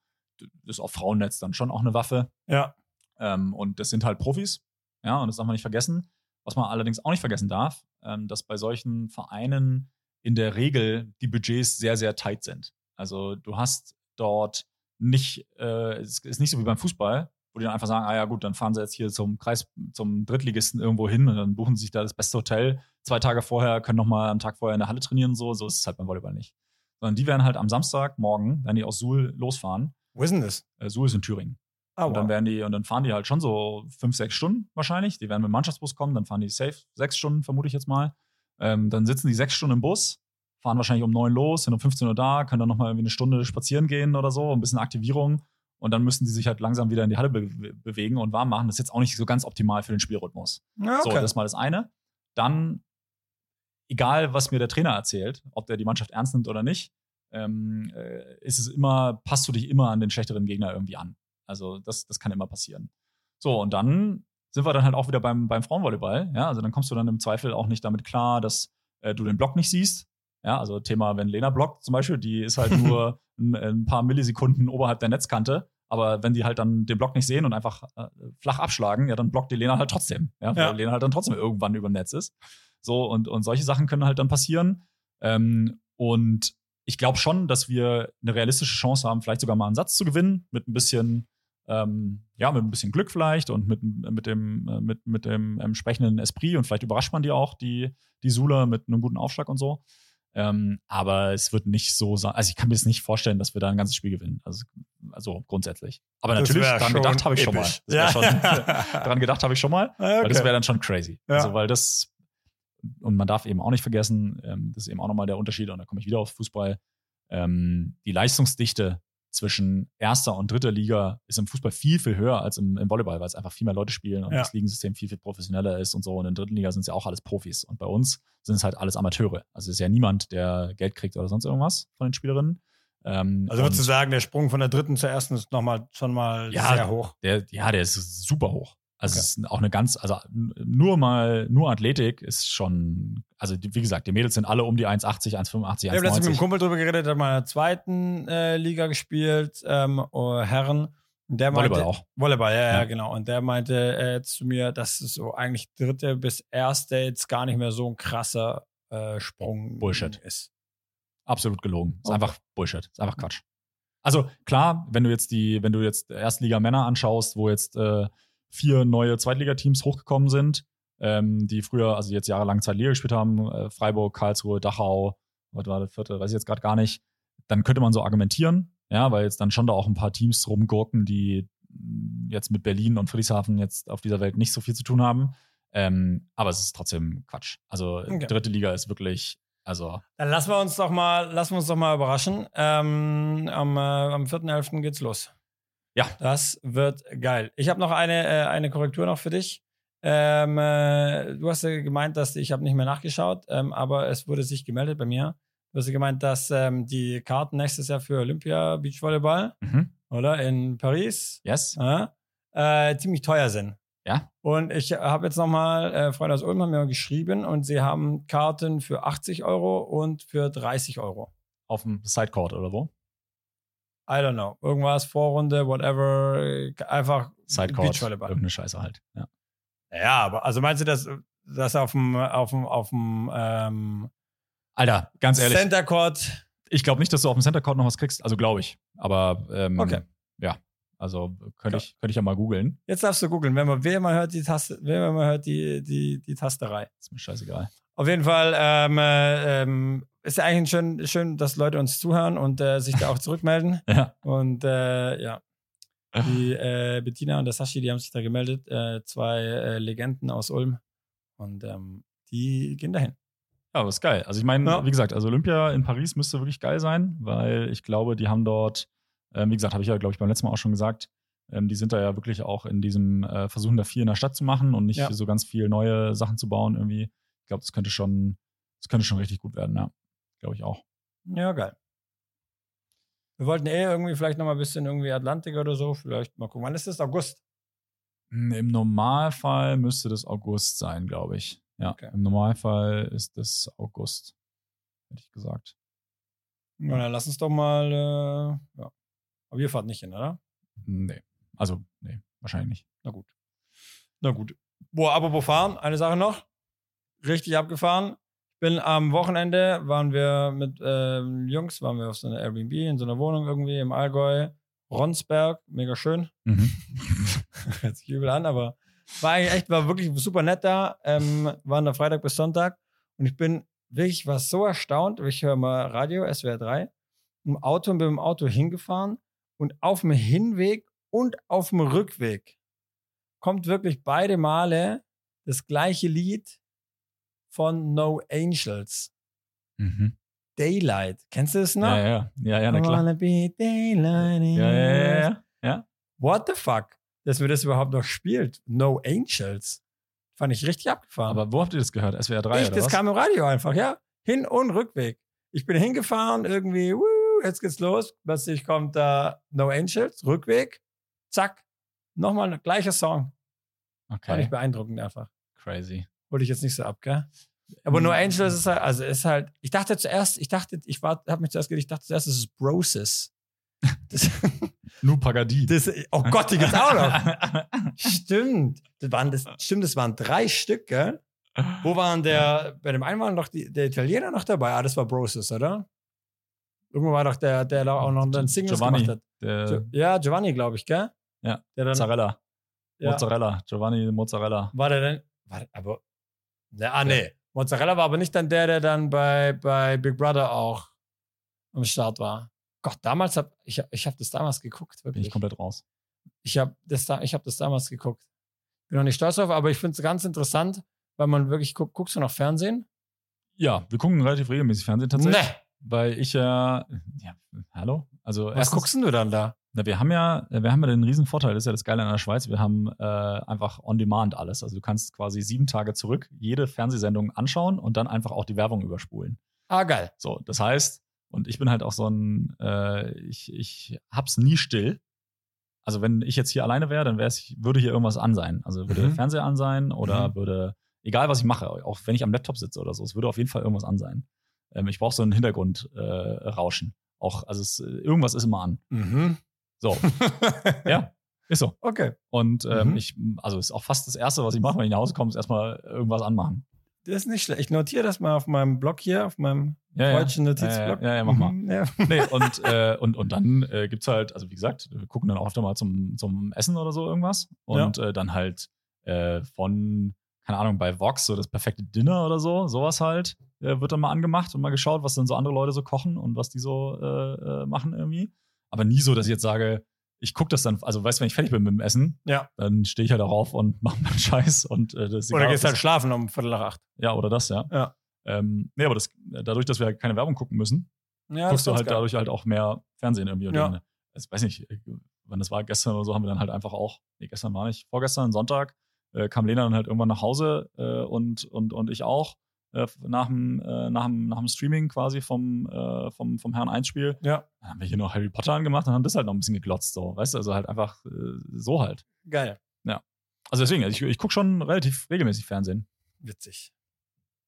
ist auf Frauennetz dann schon auch eine Waffe. Ja. Ähm, und das sind halt Profis. Ja, und das darf man nicht vergessen. Was man allerdings auch nicht vergessen darf, ähm, dass bei solchen Vereinen in der Regel die Budgets sehr, sehr tight sind. Also du hast dort nicht, äh, es ist nicht so wie beim Fußball, wo die dann einfach sagen, ah ja gut, dann fahren sie jetzt hier zum Kreis, zum Drittligisten irgendwo hin und dann buchen sie sich da das beste Hotel. Zwei Tage vorher, können nochmal am Tag vorher in der Halle trainieren und so. So ist es halt beim Volleyball nicht. Sondern die werden halt am Samstag morgen, wenn die aus Suhl losfahren, Wo ist denn das? äh, Suhl ist in Thüringen. Ah, Und dann werden die, und dann fahren die halt schon so fünf, sechs Stunden wahrscheinlich. Die werden mit dem Mannschaftsbus kommen, dann fahren die safe sechs Stunden, vermute ich jetzt mal. Ähm, dann sitzen die sechs Stunden im Bus, fahren wahrscheinlich um neun los, sind um 15 Uhr da, können dann nochmal irgendwie eine Stunde spazieren gehen oder so, ein bisschen Aktivierung. Und dann müssen die sich halt langsam wieder in die Halle be bewegen und warm machen. Das ist jetzt auch nicht so ganz optimal für den Spielrhythmus. ja, So, okay. das ist mal das eine. Dann, egal was mir der Trainer erzählt, ob der die Mannschaft ernst nimmt oder nicht, ähm, äh, ist es immer, passt du dich immer an den schlechteren Gegner irgendwie an. Also das, das kann immer passieren. So, und dann sind wir dann halt auch wieder beim, beim Frauenvolleyball. Ja, also dann kommst du dann im Zweifel auch nicht damit klar, dass äh, du den Block nicht siehst. Ja, also Thema, wenn Lena blockt zum Beispiel, die ist halt nur ein, ein paar Millisekunden oberhalb der Netzkante. Aber wenn die halt dann den Block nicht sehen und einfach äh, flach abschlagen, ja, dann blockt die Lena halt trotzdem. Ja, weil Ja. Lena halt dann trotzdem irgendwann über dem Netz ist. So, und, und solche Sachen können halt dann passieren. Ähm, und ich glaube schon, dass wir eine realistische Chance haben, vielleicht sogar mal einen Satz zu gewinnen, mit ein bisschen, ähm, ja, mit ein bisschen Glück vielleicht und mit, mit dem, äh, mit, mit dem entsprechenden Esprit und vielleicht überrascht man die auch, die, die Sula, mit einem guten Aufschlag und so. Ähm, aber es wird nicht so sein. Also ich kann mir jetzt nicht vorstellen, dass wir da ein ganzes Spiel gewinnen. Also, also grundsätzlich. Aber Das natürlich, daran gedacht habe ich schon mal. Das Ja. schon, daran gedacht habe ich schon mal. Ah, Weil das okay. wäre dann schon crazy. Ja. Also, weil das, und man darf eben auch nicht vergessen, ähm, das ist eben auch nochmal der Unterschied, und da komme ich wieder auf Fußball. Ähm, die Leistungsdichte zwischen erster und dritter Liga ist im Fußball viel, viel höher als im, im Volleyball, weil es einfach viel mehr Leute spielen und Ja. das Ligensystem viel, viel professioneller ist und so. Und in der dritten Liga sind es ja auch alles Profis. Und bei uns sind es halt alles Amateure. Also es ist ja niemand, der Geld kriegt oder sonst irgendwas von den Spielerinnen. Ähm, Also würdest du sagen, der Sprung von der dritten zur ersten ist nochmal schon mal Ja, sehr hoch. Der, ja, der ist super hoch. Also Okay. es ist auch eine ganz, also nur mal, nur Athletik ist schon, also wie gesagt, die Mädels sind alle um die 1,80, 1,85, Ich habe letztens mit einem 1,90. Kumpel drüber geredet, der hat mal in der zweiten äh, Liga gespielt, ähm, oh, Herren. Und der meinte, Volleyball auch. Volleyball, ja, ja, Ja. genau. Und der meinte äh, zu mir, dass es so eigentlich dritte bis erste jetzt gar nicht mehr so ein krasser äh, Sprung Bullshit. ist. Absolut gelogen. Ist Okay. einfach Bullshit. Ist einfach Quatsch. Also klar, wenn du jetzt die, wenn du jetzt Erstliga Männer anschaust, wo jetzt äh, vier neue Zweitligateams hochgekommen sind, ähm, die früher, also jetzt jahrelang Zweitliga gespielt haben, äh, Freiburg, Karlsruhe, Dachau, was war der vierte, weiß ich jetzt gerade gar nicht, dann könnte man so argumentieren, ja, weil jetzt dann schon da auch ein paar Teams rumgurken, die jetzt mit Berlin und Friedrichshafen jetzt auf dieser Welt nicht so viel zu tun haben. Ähm, aber es ist trotzdem Quatsch. Also Okay. dritte Liga ist wirklich, also Dann lassen wir uns doch mal, lassen wir uns doch mal überraschen. Ähm, am äh, am 4.11. geht's los. Ja. Das wird geil. Ich habe noch eine, äh, eine Korrektur noch für dich. Ähm, äh, du hast ja gemeint, dass ich habe nicht mehr nachgeschaut, ähm, aber es wurde sich gemeldet bei mir. Du hast ja gemeint, dass ähm, die Karten nächstes Jahr für Olympia Beachvolleyball, mhm. oder in Paris, yes. äh, ziemlich teuer sind. Ja. Und ich habe jetzt nochmal, äh, Freunde aus Ulm haben mir geschrieben und sie haben Karten für 80 Euro und für 30 Euro. Auf dem Sidecourt oder wo? I don't know. Irgendwas, Vorrunde, whatever. Einfach Sidecourt. Beachvolleyball. Irgendeine Scheiße halt. Ja. Ja, aber also meinst du, dass das auf dem, auf dem, auf dem ähm, Alter, ganz ehrlich, Center Court? ich glaube nicht, dass du auf dem Center Court noch was kriegst. Also glaube ich. Aber ähm, Okay. ja. Also könnte ich, könnte ich ja mal googeln. Jetzt darfst du googeln, wenn man, wer mal hört die Taste, wer mal hört die, die, die Tasterei. Ist mir scheißegal. Auf jeden Fall ähm, äh, ähm, ist ja eigentlich schön, schön, dass Leute uns zuhören und äh, sich da auch zurückmelden. Ja. Und äh, ja, die äh, Bettina und der Sashi, die haben sich da gemeldet, äh, zwei äh, Legenden aus Ulm. Und ähm, die gehen dahin. Ja, aber ist geil. Also ich meine, Ja. wie gesagt, also Olympia in Paris müsste wirklich geil sein, weil ich glaube, die haben dort Ähm, wie gesagt, habe ich ja, glaube ich, beim letzten Mal auch schon gesagt, ähm, die sind da ja wirklich auch in diesem äh, Versuchen, da viel in der Stadt zu machen und nicht Ja. so ganz viel neue Sachen zu bauen irgendwie. Ich glaube, das könnte schon, das könnte schon richtig gut werden, ja. Glaube ich auch. Ja, geil. Wir wollten eh irgendwie vielleicht noch mal ein bisschen irgendwie Atlantik oder so. Vielleicht mal gucken. Wann ist das? August? Hm, Im Normalfall müsste das August sein, glaube ich. Ja, Okay. im Normalfall ist das August, hätte ich gesagt. Ja, dann lass uns doch mal. Äh, ja. Aber ihr fahrt nicht hin, oder? Nee. Also, nee, wahrscheinlich nicht. Na gut. Na gut. Boah, apropos fahren, eine Sache noch. Richtig abgefahren. Ich bin am Wochenende, waren wir mit ähm, Jungs, waren wir auf so einer Airbnb in so einer Wohnung irgendwie im Allgäu. Ronsberg, mega schön. Mhm. Hört sich übel an, aber war eigentlich echt, war wirklich super nett da. Ähm, waren da Freitag bis Sonntag. Und ich bin wirklich, war so erstaunt. Ich höre mal Radio, SWR 3, im Auto und bin im Auto hingefahren. Und auf dem Hinweg und auf dem Rückweg kommt wirklich beide Male das gleiche Lied von No Angels. Mhm. Daylight. Kennst du das noch? Ja, ja, ja, ja, na I klar. wanna be daylight Ja, ja, ja, ja, ja. What the fuck? Dass wir das überhaupt noch spielt. No Angels. Fand ich richtig abgefahren. Aber wo habt ihr das gehört? SWR 3 ich, oder das was? kam im Radio einfach, ja. Hin- und Rückweg. Ich bin hingefahren, irgendwie, wuh, jetzt geht's los. Plötzlich kommt da No Angels, Rückweg, zack. Nochmal ein gleicher Song. Fand ich okay, beeindruckend einfach. crazy. Wollte ich jetzt nicht so ab, gell? Aber No. Angels ist halt, also ist halt, ich dachte zuerst, ich dachte, ich war, hab mich zuerst gedacht, ich dachte zuerst, es ist Broses. Das, Nu Pagadi. das, oh Gott, die gibt's auch noch. Stimmt. Das waren das, stimmt, das waren drei Stück, gell? Wo waren der, bei dem einen war noch die, der Italiener noch dabei? Ah, das war Broses, oder? Irgendwo war doch der, der da auch noch Singles Giovanni, gemacht hat. der ja, Giovanni, glaube ich, gell? Ja, Der dann, Mozzarella. ja, Mozzarella. Giovanni Mozzarella. war der denn, war aber, ne, ah, nee. Mozzarella war aber nicht dann der, der dann bei, bei Big Brother auch am Start war. Gott, damals hab, ich, ich habe das damals geguckt, Bin wirklich. ich komplett raus. Ich habe das, da- ich hab das damals geguckt. Bin noch nicht stolz drauf, aber ich finde es ganz interessant, weil man wirklich guckt, guckst du noch Fernsehen? Ja, wir gucken relativ regelmäßig Fernsehen tatsächlich. Nee. Weil ich ja, ja, hallo? Also Was guckst denn du dann da? Na, wir haben ja, wir haben ja den riesen Vorteil, das ist ja das Geile an der Schweiz, wir haben äh, einfach on demand alles. Also du kannst quasi sieben Tage zurück jede Fernsehsendung anschauen und dann einfach auch die Werbung überspulen. Ah, geil. So, das heißt, und ich bin halt auch so ein, äh, ich, ich hab's nie still. Also wenn ich jetzt hier alleine wäre, dann wär's, würde hier irgendwas an sein. Also würde Mhm. der Fernseher an sein oder Mhm. würde, egal was ich mache, auch wenn ich am Laptop sitze oder so, es würde auf jeden Fall irgendwas an sein. Ähm, ich brauche so ein Hintergrundrauschen. Äh, Rauschen. auch, also es, irgendwas ist immer an. Mhm. So, ja, ist so. Okay. Und ähm, Mhm. ich, also ist auch fast das Erste, was ich mache, wenn ich nach Hause komme, ist erstmal irgendwas anmachen. Das ist nicht schlecht. Ich notiere das mal auf meinem Blog hier, auf meinem Ja, ja. deutschen Notizblock. Ja, ja, ja, mach mal. Mhm, ja. Nee, und, äh, und, und dann äh, gibt's halt, also wie gesagt, wir gucken dann auch öfter mal zum, zum Essen oder so irgendwas. Und äh, dann halt äh, von, keine Ahnung, bei Vox, so das perfekte Dinner oder so, sowas halt, äh, wird dann mal angemacht und mal geschaut, was dann so andere Leute so kochen und was die so äh, äh, machen irgendwie. Aber nie so, dass ich jetzt sage, ich gucke das dann, also weißt du, wenn ich fertig bin mit dem Essen, Ja. dann stehe ich halt auch auf und mache meinen Scheiß und äh, das ist Oder egal, gehst halt schlafen um Viertel nach acht. Ja, oder das, ja. Ja. Ähm, nee, aber das, dadurch, dass wir halt keine Werbung gucken müssen, Ja, guckst du halt geil. dadurch halt auch mehr Fernsehen irgendwie. Ja. dann, ich weiß nicht, wann das war, gestern oder so, haben wir dann halt einfach auch, nee, gestern war nicht, vorgestern, Sonntag, äh, kam Lena dann halt irgendwann nach Hause äh, und, und, und ich auch. Äh, nach dem, äh, nach, dem, nach dem Streaming quasi vom, äh, vom, vom Herrn 1-Spiel. Ja, Dann haben wir hier noch Harry Potter angemacht und haben das halt noch ein bisschen geglotzt, so, weißt du, also halt einfach äh, so halt. geil. Also deswegen, also ich, ich gucke schon relativ regelmäßig Fernsehen. Witzig.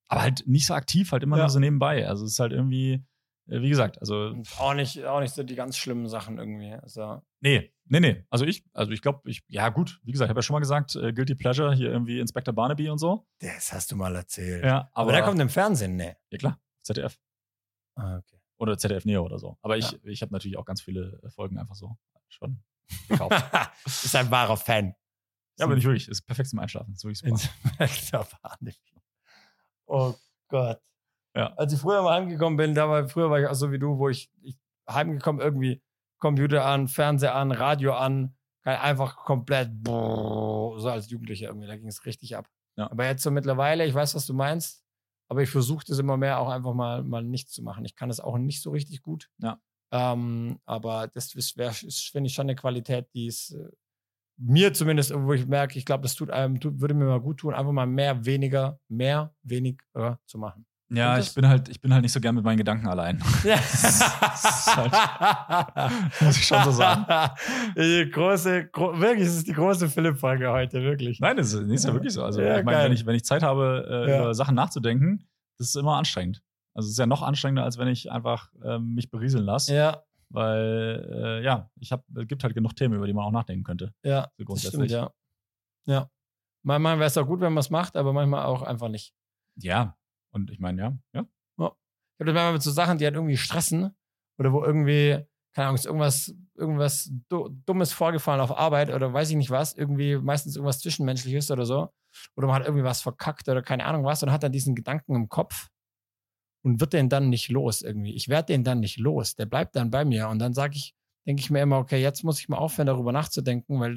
Aber halt nicht so aktiv, halt immer Ja. nur so nebenbei. Also es ist halt irgendwie, wie gesagt, also auch nicht, auch nicht so die ganz schlimmen Sachen irgendwie. Also, Nee, nee, nee. Also ich, also ich glaube, ich, ja gut, wie gesagt, ich habe ja schon mal gesagt, äh, Guilty Pleasure, hier irgendwie Inspector Barnaby und so. das hast du mal erzählt. Ja, Aber, der kommt im Fernsehen, ne? ja klar, ZDF Ah, okay. oder ZDF Neo oder so. Aber ich, ich habe natürlich auch ganz viele äh, Folgen einfach so schon gekauft. ist ein wahrer Fan. ja, aber nicht wirklich, ist perfekt zum Einschlafen, ist wirklich super. Inspektor Barnaby. Oh Gott. Ja. Als ich früher mal heimgekommen bin, da war, früher war ich auch so wie du, wo ich, ich heimgekommen irgendwie Computer an, Fernseher an, Radio an, einfach komplett brrr, so als Jugendlicher irgendwie, da ging es richtig ab. Ja. Aber jetzt so mittlerweile, ich weiß, was du meinst, aber ich versuche das immer mehr auch einfach mal, mal nicht zu machen. Ich kann das auch nicht so richtig gut. Ja. Ähm, aber das ist, ist finde ich, schon eine Qualität, die ist äh, mir zumindest, wo ich merke, ich glaube, das tut einem, tut, würde mir mal gut tun, einfach mal mehr, weniger, mehr, weniger zu machen. Ja, ich das- bin halt, ich bin halt nicht so gern mit meinen Gedanken allein. Ja. ist halt- muss ich schon so sagen. Die große, gro wirklich, es ist die große Philipp-Folge heute, wirklich. Nein, das ist, das ist ja wirklich so. Also, Ja, ich meine, wenn ich, wenn ich Zeit habe, äh, Ja. über Sachen nachzudenken, das ist immer anstrengend. Also, es ist ja noch anstrengender, als wenn ich einfach ähm, mich berieseln lasse. Ja, Weil, äh, ja, ich hab, es gibt halt genug Themen, über die man auch nachdenken könnte. ja, So das grundsätzlich. stimmt, ja. Ja. Manchmal wäre es auch gut, wenn man es macht, aber manchmal auch einfach nicht. Ja. Und ich meine, ja, ja. Ich habe das manchmal mit so Sachen, die halt irgendwie stressen oder wo irgendwie, keine Ahnung, ist irgendwas, irgendwas du Dummes vorgefallen auf Arbeit oder weiß ich nicht was, irgendwie meistens irgendwas Zwischenmenschliches oder so. Oder man hat irgendwie was verkackt oder keine Ahnung was und hat dann diesen Gedanken im Kopf und wird den dann nicht los irgendwie. Ich werde den dann nicht los. Der bleibt dann bei mir und dann sage ich, denke ich mir immer, okay, jetzt muss ich mal aufhören, darüber nachzudenken, weil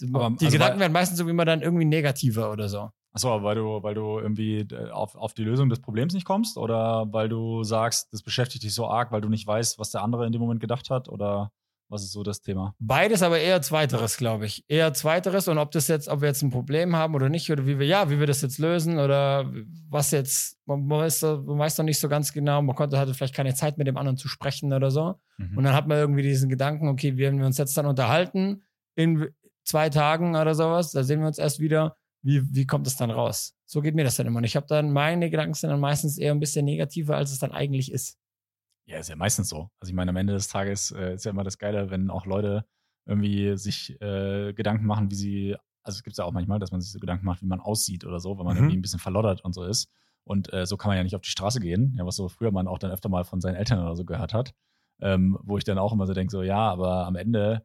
die Aber, die also, Gedanken werden meistens irgendwie immer dann irgendwie negativer oder so. Achso, weil du, weil du irgendwie äh, auf, auf die Lösung des Problems nicht kommst? Oder weil du sagst, das beschäftigt dich so arg, weil du nicht weißt, was der andere in dem Moment gedacht hat? Oder was ist so das Thema? Beides, aber eher zweiteres, glaube ich. Eher zweiteres und ob das jetzt, ob wir jetzt ein Problem haben oder nicht, oder wie wir, ja, wie wir das jetzt lösen oder was jetzt, man, weiß, man weiß noch nicht so ganz genau, man konnte, hatte vielleicht keine Zeit mit dem anderen zu sprechen oder so. Mhm. Und dann hat man irgendwie diesen Gedanken, okay, wenn wir uns jetzt dann unterhalten in zwei Tagen oder sowas, da sehen wir uns erst wieder, wie, wie kommt es dann raus? So geht mir das dann immer. Und ich habe dann, meine Gedanken sind dann meistens eher ein bisschen negativer, als es dann eigentlich ist. Ja, ist ja meistens so. Also ich meine, am Ende des Tages äh, ist ja immer das Geile, wenn auch Leute irgendwie sich äh, Gedanken machen, wie sie, also es gibt ja auch manchmal, dass man sich so Gedanken macht, wie man aussieht oder so, weil man Mhm. irgendwie ein bisschen verloddert und so ist. Und äh, so kann man ja nicht auf die Straße gehen, ja, was so früher man auch dann öfter mal von seinen Eltern oder so gehört hat. Ähm, wo ich dann auch immer so denke, so ja, aber am Ende,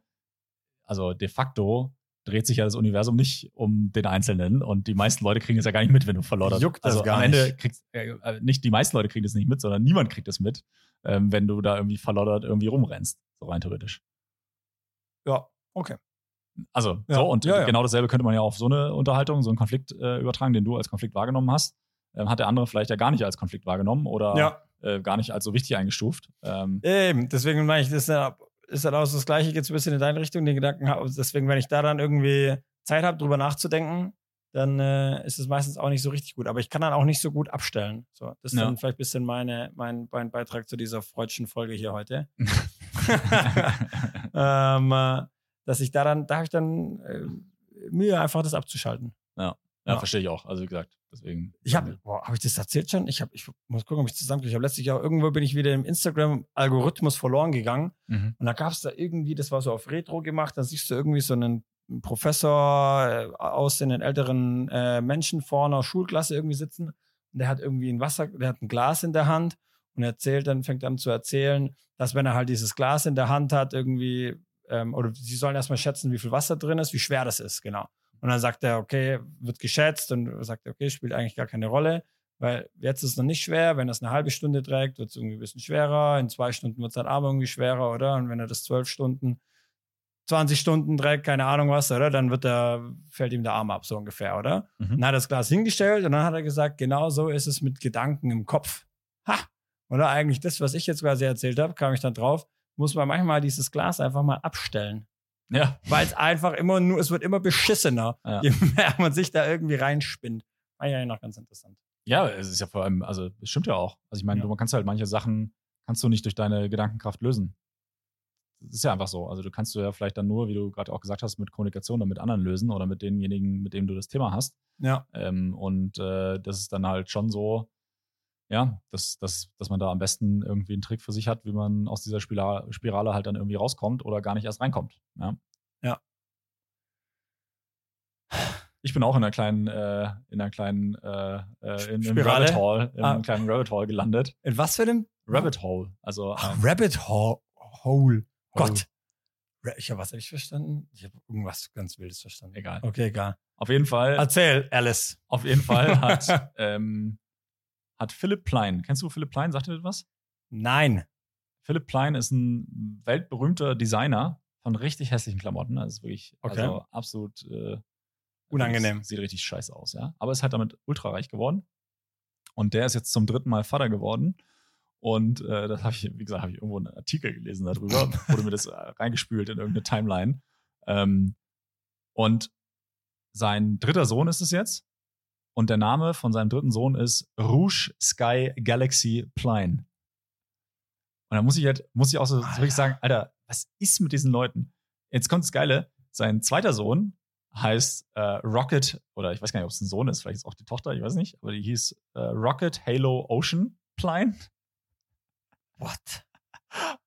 also de facto dreht sich ja das Universum nicht um den Einzelnen und die meisten Leute kriegen es ja gar nicht mit, wenn du verloddert. Juckt das also gar am Ende nicht. kriegst äh, äh, nicht die meisten Leute kriegen das nicht mit, sondern niemand kriegt das mit, ähm, wenn du da irgendwie verloddert irgendwie rumrennst, so rein theoretisch. Ja, okay. Also Ja, so und ja, ja. genau dasselbe könnte man ja auf so eine Unterhaltung, so einen Konflikt äh, übertragen, den du als Konflikt wahrgenommen hast. Ähm, hat der andere vielleicht ja gar nicht als Konflikt wahrgenommen oder äh, gar nicht als so wichtig eingestuft. Ähm, Eben, deswegen meine ich, das ist ja, ist halt auch so das Gleiche, geht so ein bisschen in deine Richtung, den Gedanken habe. Deswegen, wenn ich da dann irgendwie Zeit habe, drüber nachzudenken, dann äh, ist es meistens auch nicht so richtig gut. Aber ich kann dann auch nicht so gut abstellen. So, das ist Ja. dann vielleicht ein bisschen meine, mein, mein Beitrag zu dieser freudschen Folge hier heute. ähm, äh, dass ich da dann, da habe ich dann äh, Mühe, einfach das abzuschalten. ja, Ja. verstehe ich auch. Also wie gesagt, deswegen. Ich habe, habe ich das erzählt schon? Ich habe, ich muss gucken, ob ich zusammenkriege. Ich habe letztlich auch irgendwo bin ich wieder im Instagram-Algorithmus verloren gegangen. Mhm. Und da gab es da irgendwie, das war so auf Retro gemacht, da siehst du irgendwie so einen Professor äh, aussehenden älteren äh, Menschen vor einer Schulklasse irgendwie sitzen. Und der hat irgendwie ein Wasser, der hat ein Glas in der Hand und erzählt dann, fängt an zu erzählen, dass wenn er halt dieses Glas in der Hand hat, irgendwie, ähm, oder sie sollen erstmal schätzen, wie viel Wasser drin ist, wie schwer das ist, genau. Und dann sagt er, okay, wird geschätzt und sagt, okay, spielt eigentlich gar keine Rolle, weil jetzt ist es noch nicht schwer. Wenn er es eine halbe Stunde trägt, wird es irgendwie ein bisschen schwerer. In zwei Stunden wird es dann aber irgendwie schwerer, oder? Und wenn er das zwölf Stunden, 20 Stunden trägt, keine Ahnung was, oder? Dann wird er, fällt ihm der Arm ab, so ungefähr, oder? Mhm. Dann hat er das Glas hingestellt und dann hat er gesagt, genau so ist es mit Gedanken im Kopf. Ha! Oder eigentlich das, was ich jetzt quasi erzählt habe, kam ich dann drauf, muss man manchmal dieses Glas einfach mal abstellen. Ja, Weil es einfach immer nur, es wird immer beschissener, Ja. je mehr man sich da irgendwie reinspinnt. War ja noch ganz interessant. Ja, es ist ja vor allem, also es stimmt ja auch. Also ich meine, Ja. du kannst halt manche Sachen, kannst du nicht durch deine Gedankenkraft lösen. Das ist ja einfach so. Also du kannst du ja vielleicht dann nur, wie du gerade auch gesagt hast, mit Kommunikation oder mit anderen lösen oder mit denjenigen, mit denen du das Thema hast. Ja. Ähm, und äh, das ist dann halt schon so, ja, dass, dass, dass man da am besten irgendwie einen Trick für sich hat, wie man aus dieser Spira Spirale halt dann irgendwie rauskommt oder gar nicht erst reinkommt. Ja. Ja. Ich bin auch in einer kleinen, äh, in einer kleinen, äh, äh, in einem? Rabbit Hole, in Ah. einem kleinen Rabbit Hole gelandet. In was für einem? Rabbit Hole. Also Ach, ähm, Rabbit Hole. Hole. Gott. Ich habe was ich verstanden? Ich habe irgendwas ganz Wildes verstanden. Egal. Okay, egal. auf jeden Fall, Erzähl, Alice. auf jeden Fall hat, ähm, hat Philipp Plein, kennst du Philipp Plein? Sagt dir das was? Nein. Philipp Plein ist ein weltberühmter Designer von richtig hässlichen Klamotten. Das ist wirklich Okay. also absolut äh, Unangenehm. Sieht richtig scheiße aus, ja. Aber ist halt damit ultra reich geworden. Und der ist jetzt zum dritten Mal Vater geworden. Und äh, das habe ich, wie gesagt, habe ich irgendwo einen Artikel gelesen darüber, wurde mir das äh, reingespült in irgendeine Timeline. Ähm, und sein dritter Sohn ist es jetzt. Und der Name von seinem dritten Sohn ist Rouge Sky Galaxy Pline. Und da muss ich halt, muss ich auch so wirklich sagen, Alter, was ist mit diesen Leuten? Jetzt kommt das Geile. Sein zweiter Sohn heißt äh, Rocket, oder ich weiß gar nicht, ob es ein Sohn ist, vielleicht ist es auch die Tochter, ich weiß nicht, aber die hieß äh, Rocket Halo Ocean Pline. What?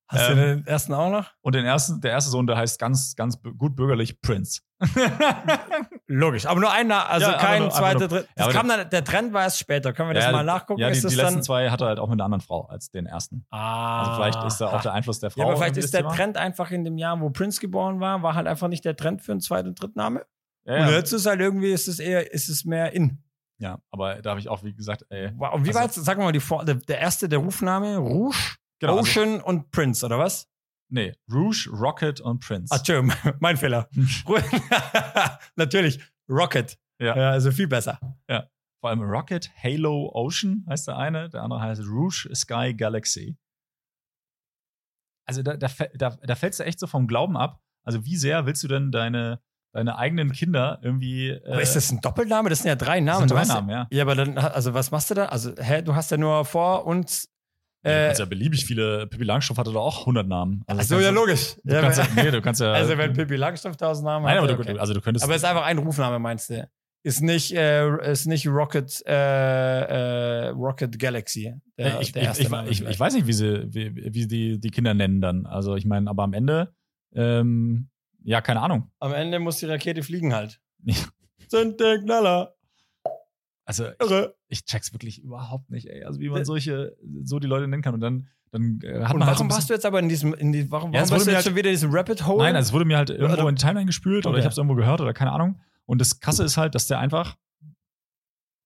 Hast ähm, du den ersten auch noch? Und den ersten, der erste Sohn, der heißt ganz, ganz gut bürgerlich Prince. Logisch, aber nur einer, also ja, kein zweiter, dritter. Ja, kam dann, der Trend war erst später. Können wir das ja, mal nachgucken? Ja, die, die letzten zwei hat er halt auch mit einer anderen Frau als den ersten. Ah. Also vielleicht ist da auch der Einfluss der Frau. Ja, aber vielleicht ist der Thema. Trend einfach in dem Jahr, wo Prince geboren war, war halt einfach nicht der Trend für einen zweiten und dritten Name. Und jetzt ist halt irgendwie, ist es eher, ist es mehr in. Ja, aber da habe ich auch, wie gesagt, ey. Wow, und wie also, war jetzt, sagen wir mal, die, der, der erste, der Rufname? Rouge? Genau, also Ocean also, und Prince, oder was? Nee, Rouge, Rocket und Prince. Ach, Entschuldigung, mein Fehler. Natürlich, Rocket. Ja. ja. Also viel besser. Ja. Vor allem Rocket, Halo, Ocean heißt der eine, der andere heißt Rouge, Sky, Galaxy. Also da, da, da, da fällst du echt so vom Glauben ab. Also wie sehr willst du denn deine, deine eigenen Kinder irgendwie. Äh, aber ist das ein Doppelname? Das sind ja drei Namen. Das sind drei Namen, ja. Ja, aber dann, also was machst du da? Also, hä, du hast ja nur vor uns du kannst ja beliebig viele. Pippi Langstrumpf hatte doch auch 100 Namen. Also Ach so, ja, logisch. Du ja, kannst ja, nee, du kannst ja. Also, wenn Pippi Langstrumpf 1000 Namen hat. Nein, aber du, okay. also du könntest. Aber es ist einfach ein Rufname, meinst du? Ist nicht, äh, ist nicht Rocket, äh, äh, Rocket Galaxy. Der, ich, der ich, ich, ich, weiß nicht, wie sie, wie, wie die, die Kinder nennen dann. Also, ich meine, aber am Ende, ähm, ja, keine Ahnung. Am Ende muss die Rakete fliegen halt. Sind der Knaller. Also ich, ich, check's wirklich überhaupt nicht, ey. Also wie man solche, so die Leute nennen kann. Und dann, dann äh, hat und man halt warum so warst du jetzt aber in diesem, in die, warum, ja, warum warst du jetzt halt, schon wieder in diesem Rapid Hole? Nein, also es wurde mir halt irgendwo oder? in die Timeline gespült okay. oder ich habe es irgendwo gehört oder keine Ahnung. Und das Krasse ist halt, dass der einfach.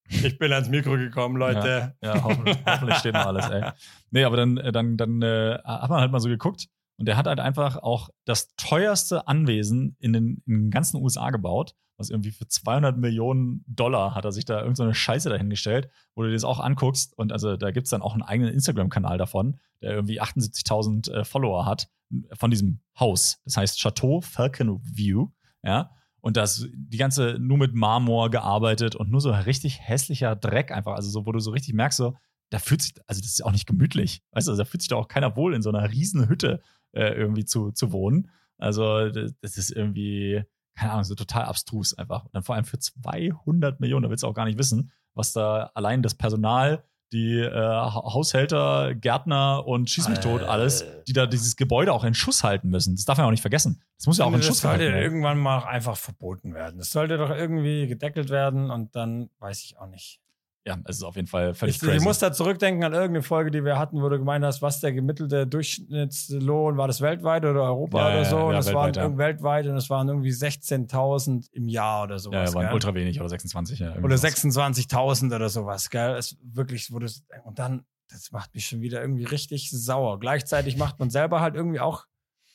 Ich bin ans Mikro gekommen, Leute. Ja, ja hoffentlich, hoffentlich steht noch alles, ey. Nee, aber dann, äh, dann, dann äh, hat man halt mal so geguckt und der hat halt einfach auch das teuerste Anwesen in den, in den ganzen USA gebaut was irgendwie für 200 Millionen Dollar hat er sich da irgendeine so Scheiße dahingestellt, wo du dir das auch anguckst. Und also da gibt es dann auch einen eigenen Instagram-Kanal davon, der irgendwie 78.000 äh, Follower hat von diesem Haus. Das heißt Chateau Falcon View, ja. Und das die ganze nur mit Marmor gearbeitet und nur so richtig hässlicher Dreck einfach. Also so, wo du so richtig merkst, so, da fühlt sich, also das ist auch nicht gemütlich. Weißt du, also da fühlt sich doch auch keiner wohl, in so einer riesen Hütte äh, irgendwie zu, zu wohnen. Also das ist irgendwie, keine Ahnung, so total abstrus einfach. Und dann vor allem für 200 Millionen, da willst du auch gar nicht wissen, was da allein das Personal, die äh, Haushälter, Gärtner und Schieß mich tot, alles, die da dieses Gebäude auch in Schuss halten müssen. Das darf man auch nicht vergessen. Das muss ja auch in Schuss halten. Das sollte irgendwann mal einfach verboten werden. Das sollte doch irgendwie gedeckelt werden und dann weiß ich auch nicht ja, es ist auf jeden Fall völlig ich, crazy. Ich muss da zurückdenken an irgendeine Folge, die wir hatten, wo du gemeint hast, was der gemittelte Durchschnittslohn war, das weltweit oder Europa ja, oder so? Ja, und das weltweit, waren ja. weltweit und es waren irgendwie 16.000 im Jahr oder sowas. Ja, waren gell? ultra wenig oder 26. Ja, oder 26.000 oder sowas, gell? Es wirklich wurde und dann, das macht mich schon wieder irgendwie richtig sauer. Gleichzeitig macht man selber halt irgendwie auch,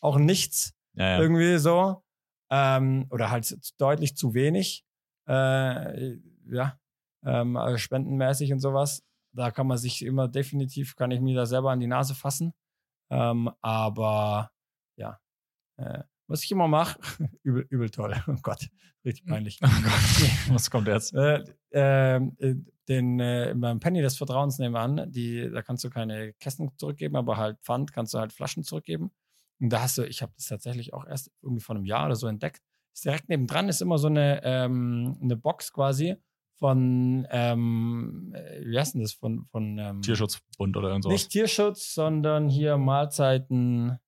auch nichts. Irgendwie so. Ähm, oder halt deutlich zu wenig. Äh, ja, ähm, also spendenmäßig und sowas. Da kann man sich immer definitiv, kann ich mir da selber an die Nase fassen. Ähm, aber ja, äh, was ich immer mache, übel, übel toll. Oh Gott, richtig peinlich. Oh was kommt jetzt? Äh, ähm, äh, den äh, beim Penny des Vertrauens nehmen wir an, die, da kannst du keine Kästen zurückgeben, aber halt Pfand kannst du halt Flaschen zurückgeben. Und da hast du, ich habe das tatsächlich auch erst irgendwie vor einem Jahr oder so entdeckt. Ist direkt nebendran ist immer so eine, ähm, eine Box quasi, von, ähm, äh, wie heißt denn das? Von, von ähm, Tierschutzbund oder irgendwas. Nicht Tierschutz, sondern hier Mahlzeiten.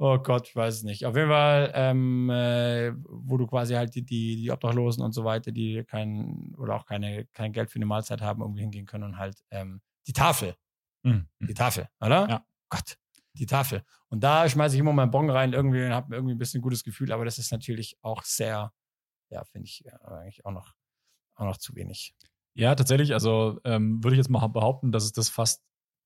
Oh Gott, ich weiß es nicht. Auf jeden Fall, ähm, äh, wo du quasi halt die, die, die Obdachlosen und so weiter, die kein oder auch keine, kein Geld für eine Mahlzeit haben, irgendwie hingehen können und halt ähm, die Tafel. Mhm. Die Tafel, oder? Ja. Gott, die Tafel. Und da schmeiße ich immer meinen Bon rein irgendwie und habe irgendwie ein bisschen ein gutes Gefühl, aber das ist natürlich auch sehr, ja, finde ich ja, eigentlich auch noch auch noch zu wenig. Ja, tatsächlich. Also ähm, würde ich jetzt mal behaupten, dass es das fast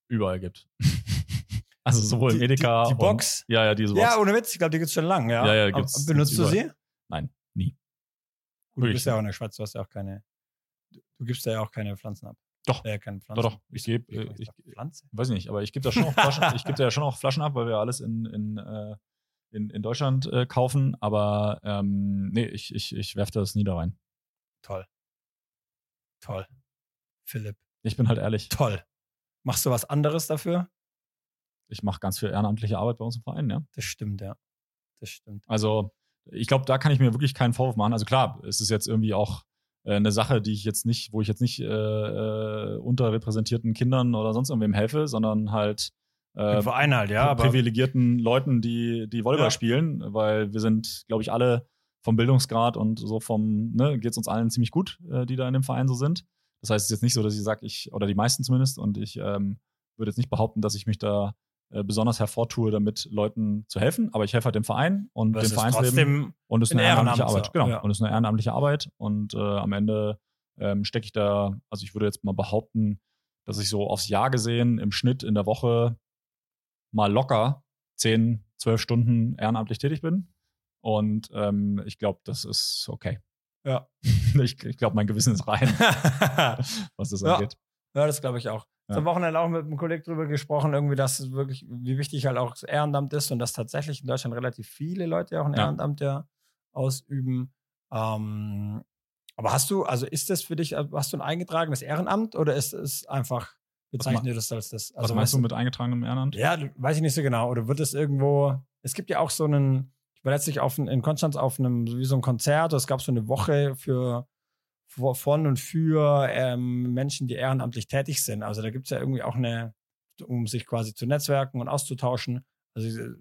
überall gibt. also sowohl in Edeka. Die, die, die Box? Und, ja, ja, diese Box. Ja, ohne Witz. Ich glaube, die gibt es schon lange. Ja, ja, ja gibt's, Benutzt gibt's du sie? Nein, nie. Gut, du bist ja auch in der Schweiz, du hast ja auch keine. Du gibst ja auch keine Pflanzen ab. Doch. Äh, keine Doch, Pflanzen. doch. Ich gebe, komme ich, auf Pflanze? weiß nicht, aber ich gebe da schon auch Flaschen, ich gebe da ja schon auch Flaschen ab, weil wir alles in, in, äh, in, in Deutschland äh, kaufen. Aber ähm, nee, ich, ich, ich werfe das nie da rein. Toll. Toll. Philipp, Ich bin halt ehrlich. toll. Machst du was anderes dafür? Ich mache ganz viel ehrenamtliche Arbeit bei uns im Verein, ja. Das stimmt, ja. Das stimmt. Also, ich glaube, da kann ich mir wirklich keinen Vorwurf machen. Also klar, es ist jetzt irgendwie auch äh, eine Sache, die ich jetzt nicht, wo ich jetzt nicht äh, äh, unterrepräsentierten Kindern oder sonst irgendwem helfe, sondern halt äh, Verein halt, ja, privilegierten Leuten, die, die Volleyball Ja. spielen, weil wir sind, glaube ich, alle vom Bildungsgrad und so vom, ne, geht es uns allen ziemlich gut, äh, die da in dem Verein so sind. Das heißt, es ist jetzt nicht so, dass ich sage, ich, oder die meisten zumindest, und ich ähm, würde jetzt nicht behaupten, dass ich mich da äh, besonders hervortue, damit Leuten zu helfen, aber ich helfe halt dem Verein und es dem Vereinsleben. Und es ist Ein eine ehrenamtliche Ehrenamt, Arbeit. so, Genau. ja. Und es ist eine ehrenamtliche Arbeit. Und äh, am Ende ähm, stecke ich da, also ich würde jetzt mal behaupten, dass ich so aufs Jahr gesehen im Schnitt in der Woche mal locker 10, 12 Stunden ehrenamtlich tätig bin. Und ähm, ich glaube, das ist okay. Ja. ich ich glaube, mein Gewissen ist rein, was das Ja. angeht. Ja, das glaube ich auch. Ja. Am Wochenende auch mit einem Kollegen drüber gesprochen, irgendwie, dass es wirklich, wie wichtig halt auch das Ehrenamt ist und dass tatsächlich in Deutschland relativ viele Leute auch ein Ja. Ehrenamt ja ausüben. Ähm, aber hast du, also ist das für dich, äh, hast du ein eingetragenes Ehrenamt oder ist es einfach, bezeichnet ihr das als das? Was Also meinst weißt du mit eingetragenem Ehrenamt? Ja, du- weiß ich nicht so genau. Oder wird es irgendwo, es gibt ja auch so einen, ich war letztlich auf, in Konstanz auf einem, wie so ein Konzert, es gab so eine Woche für, von und für ähm, Menschen, die ehrenamtlich tätig sind. Also da gibt es ja irgendwie auch eine, um sich quasi zu netzwerken und auszutauschen. Also äh,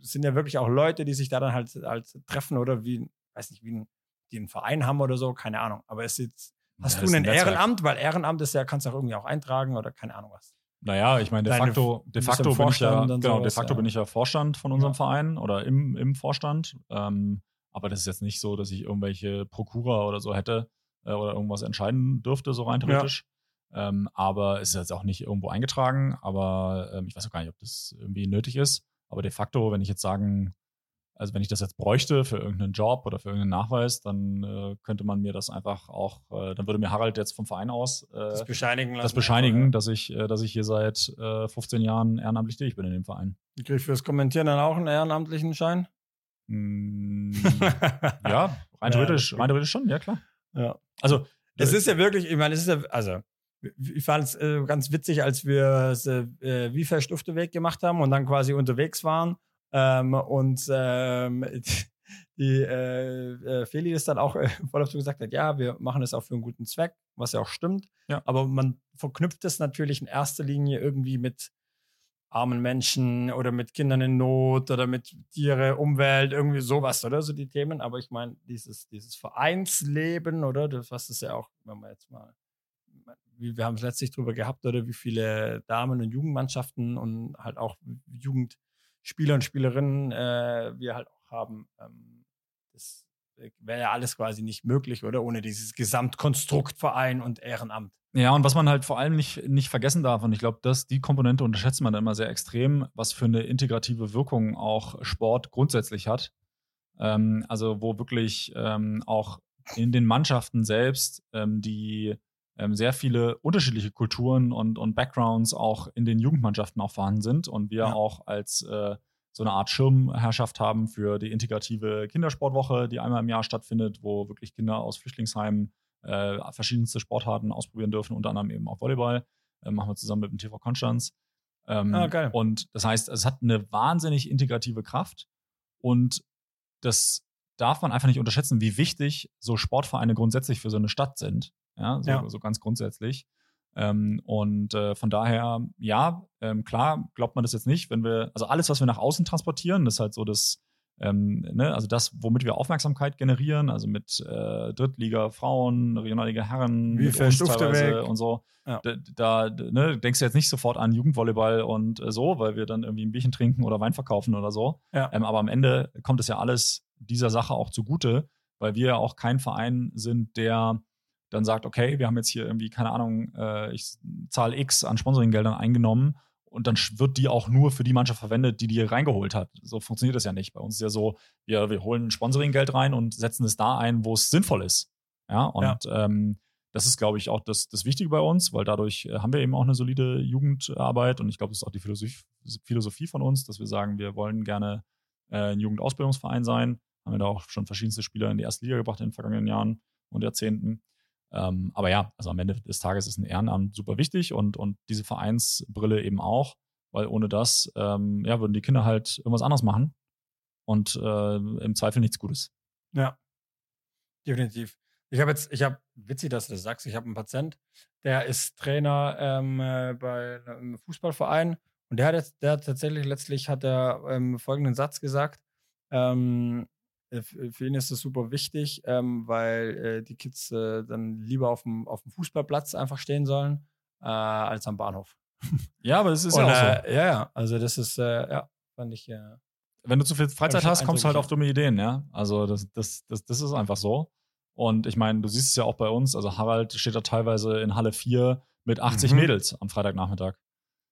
es sind ja wirklich auch Leute, die sich da dann halt, halt treffen oder wie, weiß nicht, wie ein, die einen Verein haben oder so, keine Ahnung. Aber es ist jetzt, hast Ja, du das ein. Ehrenamt? Weil Ehrenamt ist ja, kannst du auch irgendwie auch eintragen oder keine Ahnung was. Naja, ich meine, de facto, de facto bin ich ja, genau, de sowas, facto ja. bin ich ja Vorstand von unserem Ja. Verein oder im, im Vorstand. Ähm, aber das ist jetzt nicht so, dass ich irgendwelche Prokura oder so hätte äh, oder irgendwas entscheiden dürfte, so rein theoretisch. Ähm, aber es ist jetzt auch nicht irgendwo eingetragen. Aber ähm, ich weiß auch gar nicht, ob das irgendwie nötig ist. Aber de facto, wenn ich jetzt sagen, also wenn ich das jetzt bräuchte für irgendeinen Job oder für irgendeinen Nachweis, dann äh, könnte man mir das einfach auch, äh, dann würde mir Harald jetzt vom Verein aus äh, Das bescheinigen lassen. das bescheinigen, dass ich, äh, dass ich hier seit äh, 15 Jahren ehrenamtlich tätig bin in dem Verein. Krieg ich fürs Kommentieren dann auch einen ehrenamtlichen Schein? Mm, ja, rein theoretisch, rein theoretisch schon, ja klar. Ja. Also, Es ist ja wirklich, ich meine, es ist ja, also, ich fand es äh, ganz witzig, als wir äh, wie Verstufte-Weg gemacht haben und dann quasi unterwegs waren. Ähm, und ähm, die äh, äh, Feli ist dann auch äh, voll dazu gesagt hat, ja, wir machen es auch für einen guten Zweck, was ja auch stimmt. Ja. Aber man verknüpft es natürlich in erster Linie irgendwie mit armen Menschen oder mit Kindern in Not oder mit Tiere, Umwelt, irgendwie sowas, oder? So die Themen. Aber ich meine, dieses, dieses Vereinsleben, oder? Das, was ist ja auch, wenn man jetzt mal, wie, wir haben es letztlich drüber gehabt, oder wie viele Damen- und Jugendmannschaften und halt auch Jugendspieler und Spielerinnen äh, wir halt auch haben. Ähm, das wäre ja alles quasi nicht möglich, oder? Ohne dieses Gesamtkonstrukt Verein und Ehrenamt. ja, und was man halt vor allem nicht, nicht vergessen darf, und ich glaube, dass die Komponente unterschätzt man immer sehr extrem, was für eine integrative Wirkung auch Sport grundsätzlich hat. Ähm, also, wo wirklich ähm, auch in den Mannschaften selbst ähm, die ähm, sehr viele unterschiedliche Kulturen und, und Backgrounds auch in den Jugendmannschaften auch vorhanden sind und wir Ja. auch als äh, so eine Art Schirmherrschaft haben für die integrative Kindersportwoche, die einmal im Jahr stattfindet, wo wirklich Kinder aus Flüchtlingsheimen äh, verschiedenste Sportarten ausprobieren dürfen, unter anderem eben auch Volleyball. Äh, machen wir zusammen mit dem TV Konstanz. Ähm, Ah, geil. Und das heißt, es hat eine wahnsinnig integrative Kraft und das darf man einfach nicht unterschätzen, wie wichtig so Sportvereine grundsätzlich für so eine Stadt sind. Ja, so, Ja. so ganz grundsätzlich. Ähm, und äh, von daher, ja, ähm, klar, glaubt man das jetzt nicht, wenn wir, also alles, was wir nach außen transportieren, das ist halt so das, ähm, ne, also das, womit wir Aufmerksamkeit generieren, also mit äh, Drittliga Frauen, Regionalliga Herren, Wie viel teilweise und so. Ja. Da, da ne, denkst du jetzt nicht sofort an Jugendvolleyball und äh, so, weil wir dann irgendwie ein Bierchen trinken oder Wein verkaufen oder so. Ja. Ähm, aber am Ende kommt es ja alles dieser Sache auch zugute, weil wir ja auch kein Verein sind, der dann sagt, okay, wir haben jetzt hier irgendwie, keine Ahnung, äh, ich zahle X an Sponsoringgeldern eingenommen und dann wird die auch nur für die Mannschaft verwendet, die die reingeholt hat. So funktioniert das ja nicht. Bei uns ist ja so, wir, wir holen Sponsoringgeld rein und setzen es da ein, wo es sinnvoll ist. Ja, und Ähm, das ist, glaube ich, auch das, das Wichtige bei uns, weil dadurch äh, haben wir eben auch eine solide Jugendarbeit und ich glaube, das ist auch die Philosophie, Philosophie von uns, dass wir sagen, wir wollen gerne äh, ein Jugendausbildungsverein sein. Haben wir da auch schon verschiedenste Spieler in die erste Liga gebracht in den vergangenen Jahren und Jahrzehnten. Ähm, aber ja, also am Ende des Tages ist ein Ehrenamt super wichtig und, und diese Vereinsbrille eben auch, weil ohne das ähm, ja, würden die Kinder halt irgendwas anderes machen und äh, im Zweifel nichts Gutes. Ja, definitiv. Ich habe jetzt, ich habe, witzig, dass du das sagst, ich habe einen Patient, der ist Trainer ähm, äh, bei einem Fußballverein und der hat jetzt, der hat tatsächlich letztlich hat er ähm, folgenden Satz gesagt. Ähm, äh, für ihn ist das super wichtig, ähm, weil äh, die Kids äh, dann lieber auf dem, auf dem Fußballplatz einfach stehen sollen, äh, als am Bahnhof. Ja, aber das ist Und, ja auch so. äh, ja, ja, also das ist, äh, ja, fand ich, äh, wenn du zu viel Freizeit hast, kommst du halt auf dumme Ideen, ja. Also das, das, das, das ist einfach so. Und ich meine, du siehst es ja auch bei uns, also Harald steht da teilweise in Halle 4 mit 80 Mhm. Mädels am Freitagnachmittag.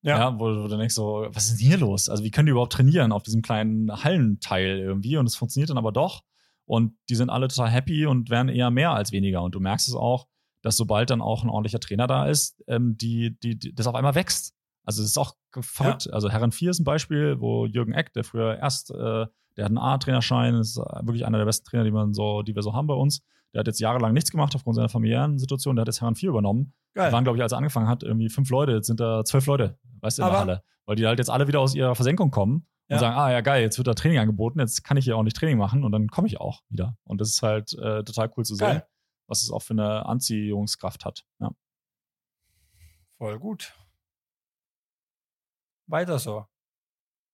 Ja. Ja, wo, wo du denkst so, was ist denn hier los? Also wie können die überhaupt trainieren auf diesem kleinen Hallenteil irgendwie? Und es funktioniert dann aber doch. Und die sind alle total happy und werden eher mehr als weniger. Und du merkst es auch, dass sobald dann auch ein ordentlicher Trainer da ist, ähm, die, die, die, das auf einmal wächst. Also es ist auch verrückt. Also Herren 4 ist ein Beispiel, wo Jürgen Eck, der früher erst, äh, der hat einen A-Trainerschein, ist äh, wirklich einer der besten Trainer, die man so, die wir so haben bei uns. Der hat jetzt jahrelang nichts gemacht aufgrund seiner familiären Situation. Der hat jetzt Herren 4 übernommen. geil. Da waren, glaube ich, als er angefangen hat, irgendwie fünf Leute, jetzt sind da zwölf Leute, weißt du, in der Halle. Weil die halt jetzt alle wieder aus ihrer Versenkung kommen Ja. und sagen, ah ja, geil, jetzt wird da Training angeboten, jetzt kann ich hier auch nicht Training machen und dann komme ich auch wieder. Und das ist halt äh, total cool zu sehen, Geil. was es auch für eine Anziehungskraft hat. Ja. Voll gut. Weiter so.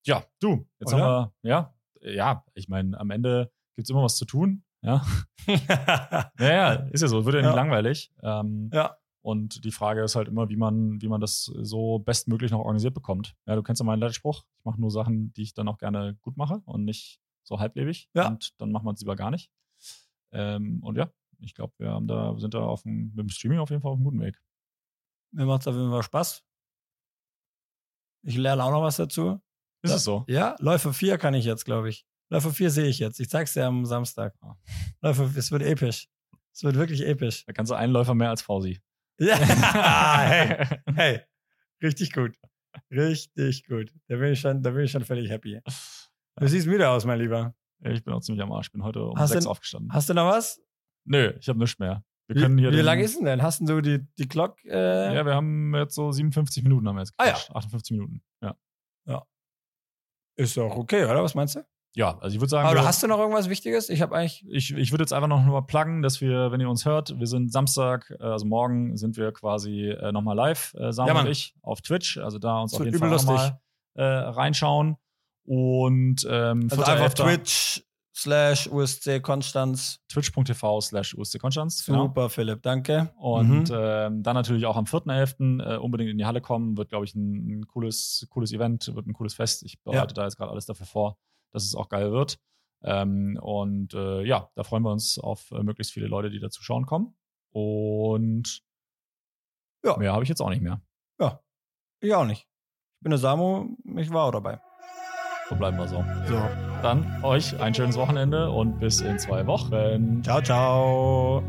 Ja, du, jetzt Oder? haben wir, ja, ja, ich meine, am Ende gibt es immer was zu tun. Ja, ja, ja ist ja so, wird ja nicht Ja. langweilig. Ähm, ja. Und die Frage ist halt immer, wie man, wie man das so bestmöglich noch organisiert bekommt. Ja, du kennst ja meinen Leitspruch. Ich mache nur Sachen, die ich dann auch gerne gut mache und nicht so halblebig. Ja. Und dann machen wir es lieber gar nicht. Ähm, und ja, ich glaube, wir haben da, sind da auf dem, mit dem Streaming auf jeden Fall auf einem guten Weg. Mir macht es auf jeden Fall Spaß. Ich lerne auch noch was dazu. Ist Ja. es so? Ja, Läufer 4 kann ich jetzt, glaube ich. Läufer 4 sehe ich jetzt. Ich zeig's dir am Samstag. Läufer, es wird episch. Es wird wirklich episch. Da kannst du einen Läufer mehr als Fausi. Ja. hey, hey, richtig gut. Richtig gut. Da bin ich schon, da bin ich schon völlig happy. Du siehst müde aus, mein Lieber. Ja, ich bin auch ziemlich am Arsch. Ich bin heute um Hast sechs du- aufgestanden. Hast du noch was? Nö, ich habe nichts mehr. Wir Wie, können hier wie lange ist denn denn? Hast du die, die Glock? Äh, Ja, wir haben jetzt so 57 Minuten haben wir jetzt Ah, ja. gequatscht. 58 Minuten. Ja. Ist doch okay, oder? Was meinst du? Ja, also ich würde sagen, Aber wir- hast du noch irgendwas Wichtiges? Ich habe eigentlich. ich, ich würde jetzt einfach noch mal pluggen, dass wir, wenn ihr uns hört, wir sind Samstag, äh, also morgen sind wir quasi äh, nochmal live, äh, Samuel Ja, und ich, auf Twitch. Also da uns Das auf jeden Fall nochmal äh, reinschauen. Und ähm, Also einfach Elfter, Twitch slash USC Konstanz. twitch.tv slash USC Konstanz. Genau. Super, Philipp, danke. Und Mhm. ähm, dann natürlich auch am 4.11. Äh, unbedingt in die Halle kommen. Wird, glaube ich, ein, ein cooles, cooles Event, wird ein cooles Fest. Ich bereite da jetzt gerade alles dafür vor, dass es auch geil wird. Ähm, und äh, ja, da freuen wir uns auf äh, möglichst viele Leute, die dazu schauen kommen. Und Ja. mehr habe ich jetzt auch nicht mehr. Ja, ich auch nicht. Ich bin der Samu, ich war auch dabei. So bleiben wir so. So. Dann euch ein schönes Wochenende und bis in zwei Wochen. Ciao, ciao.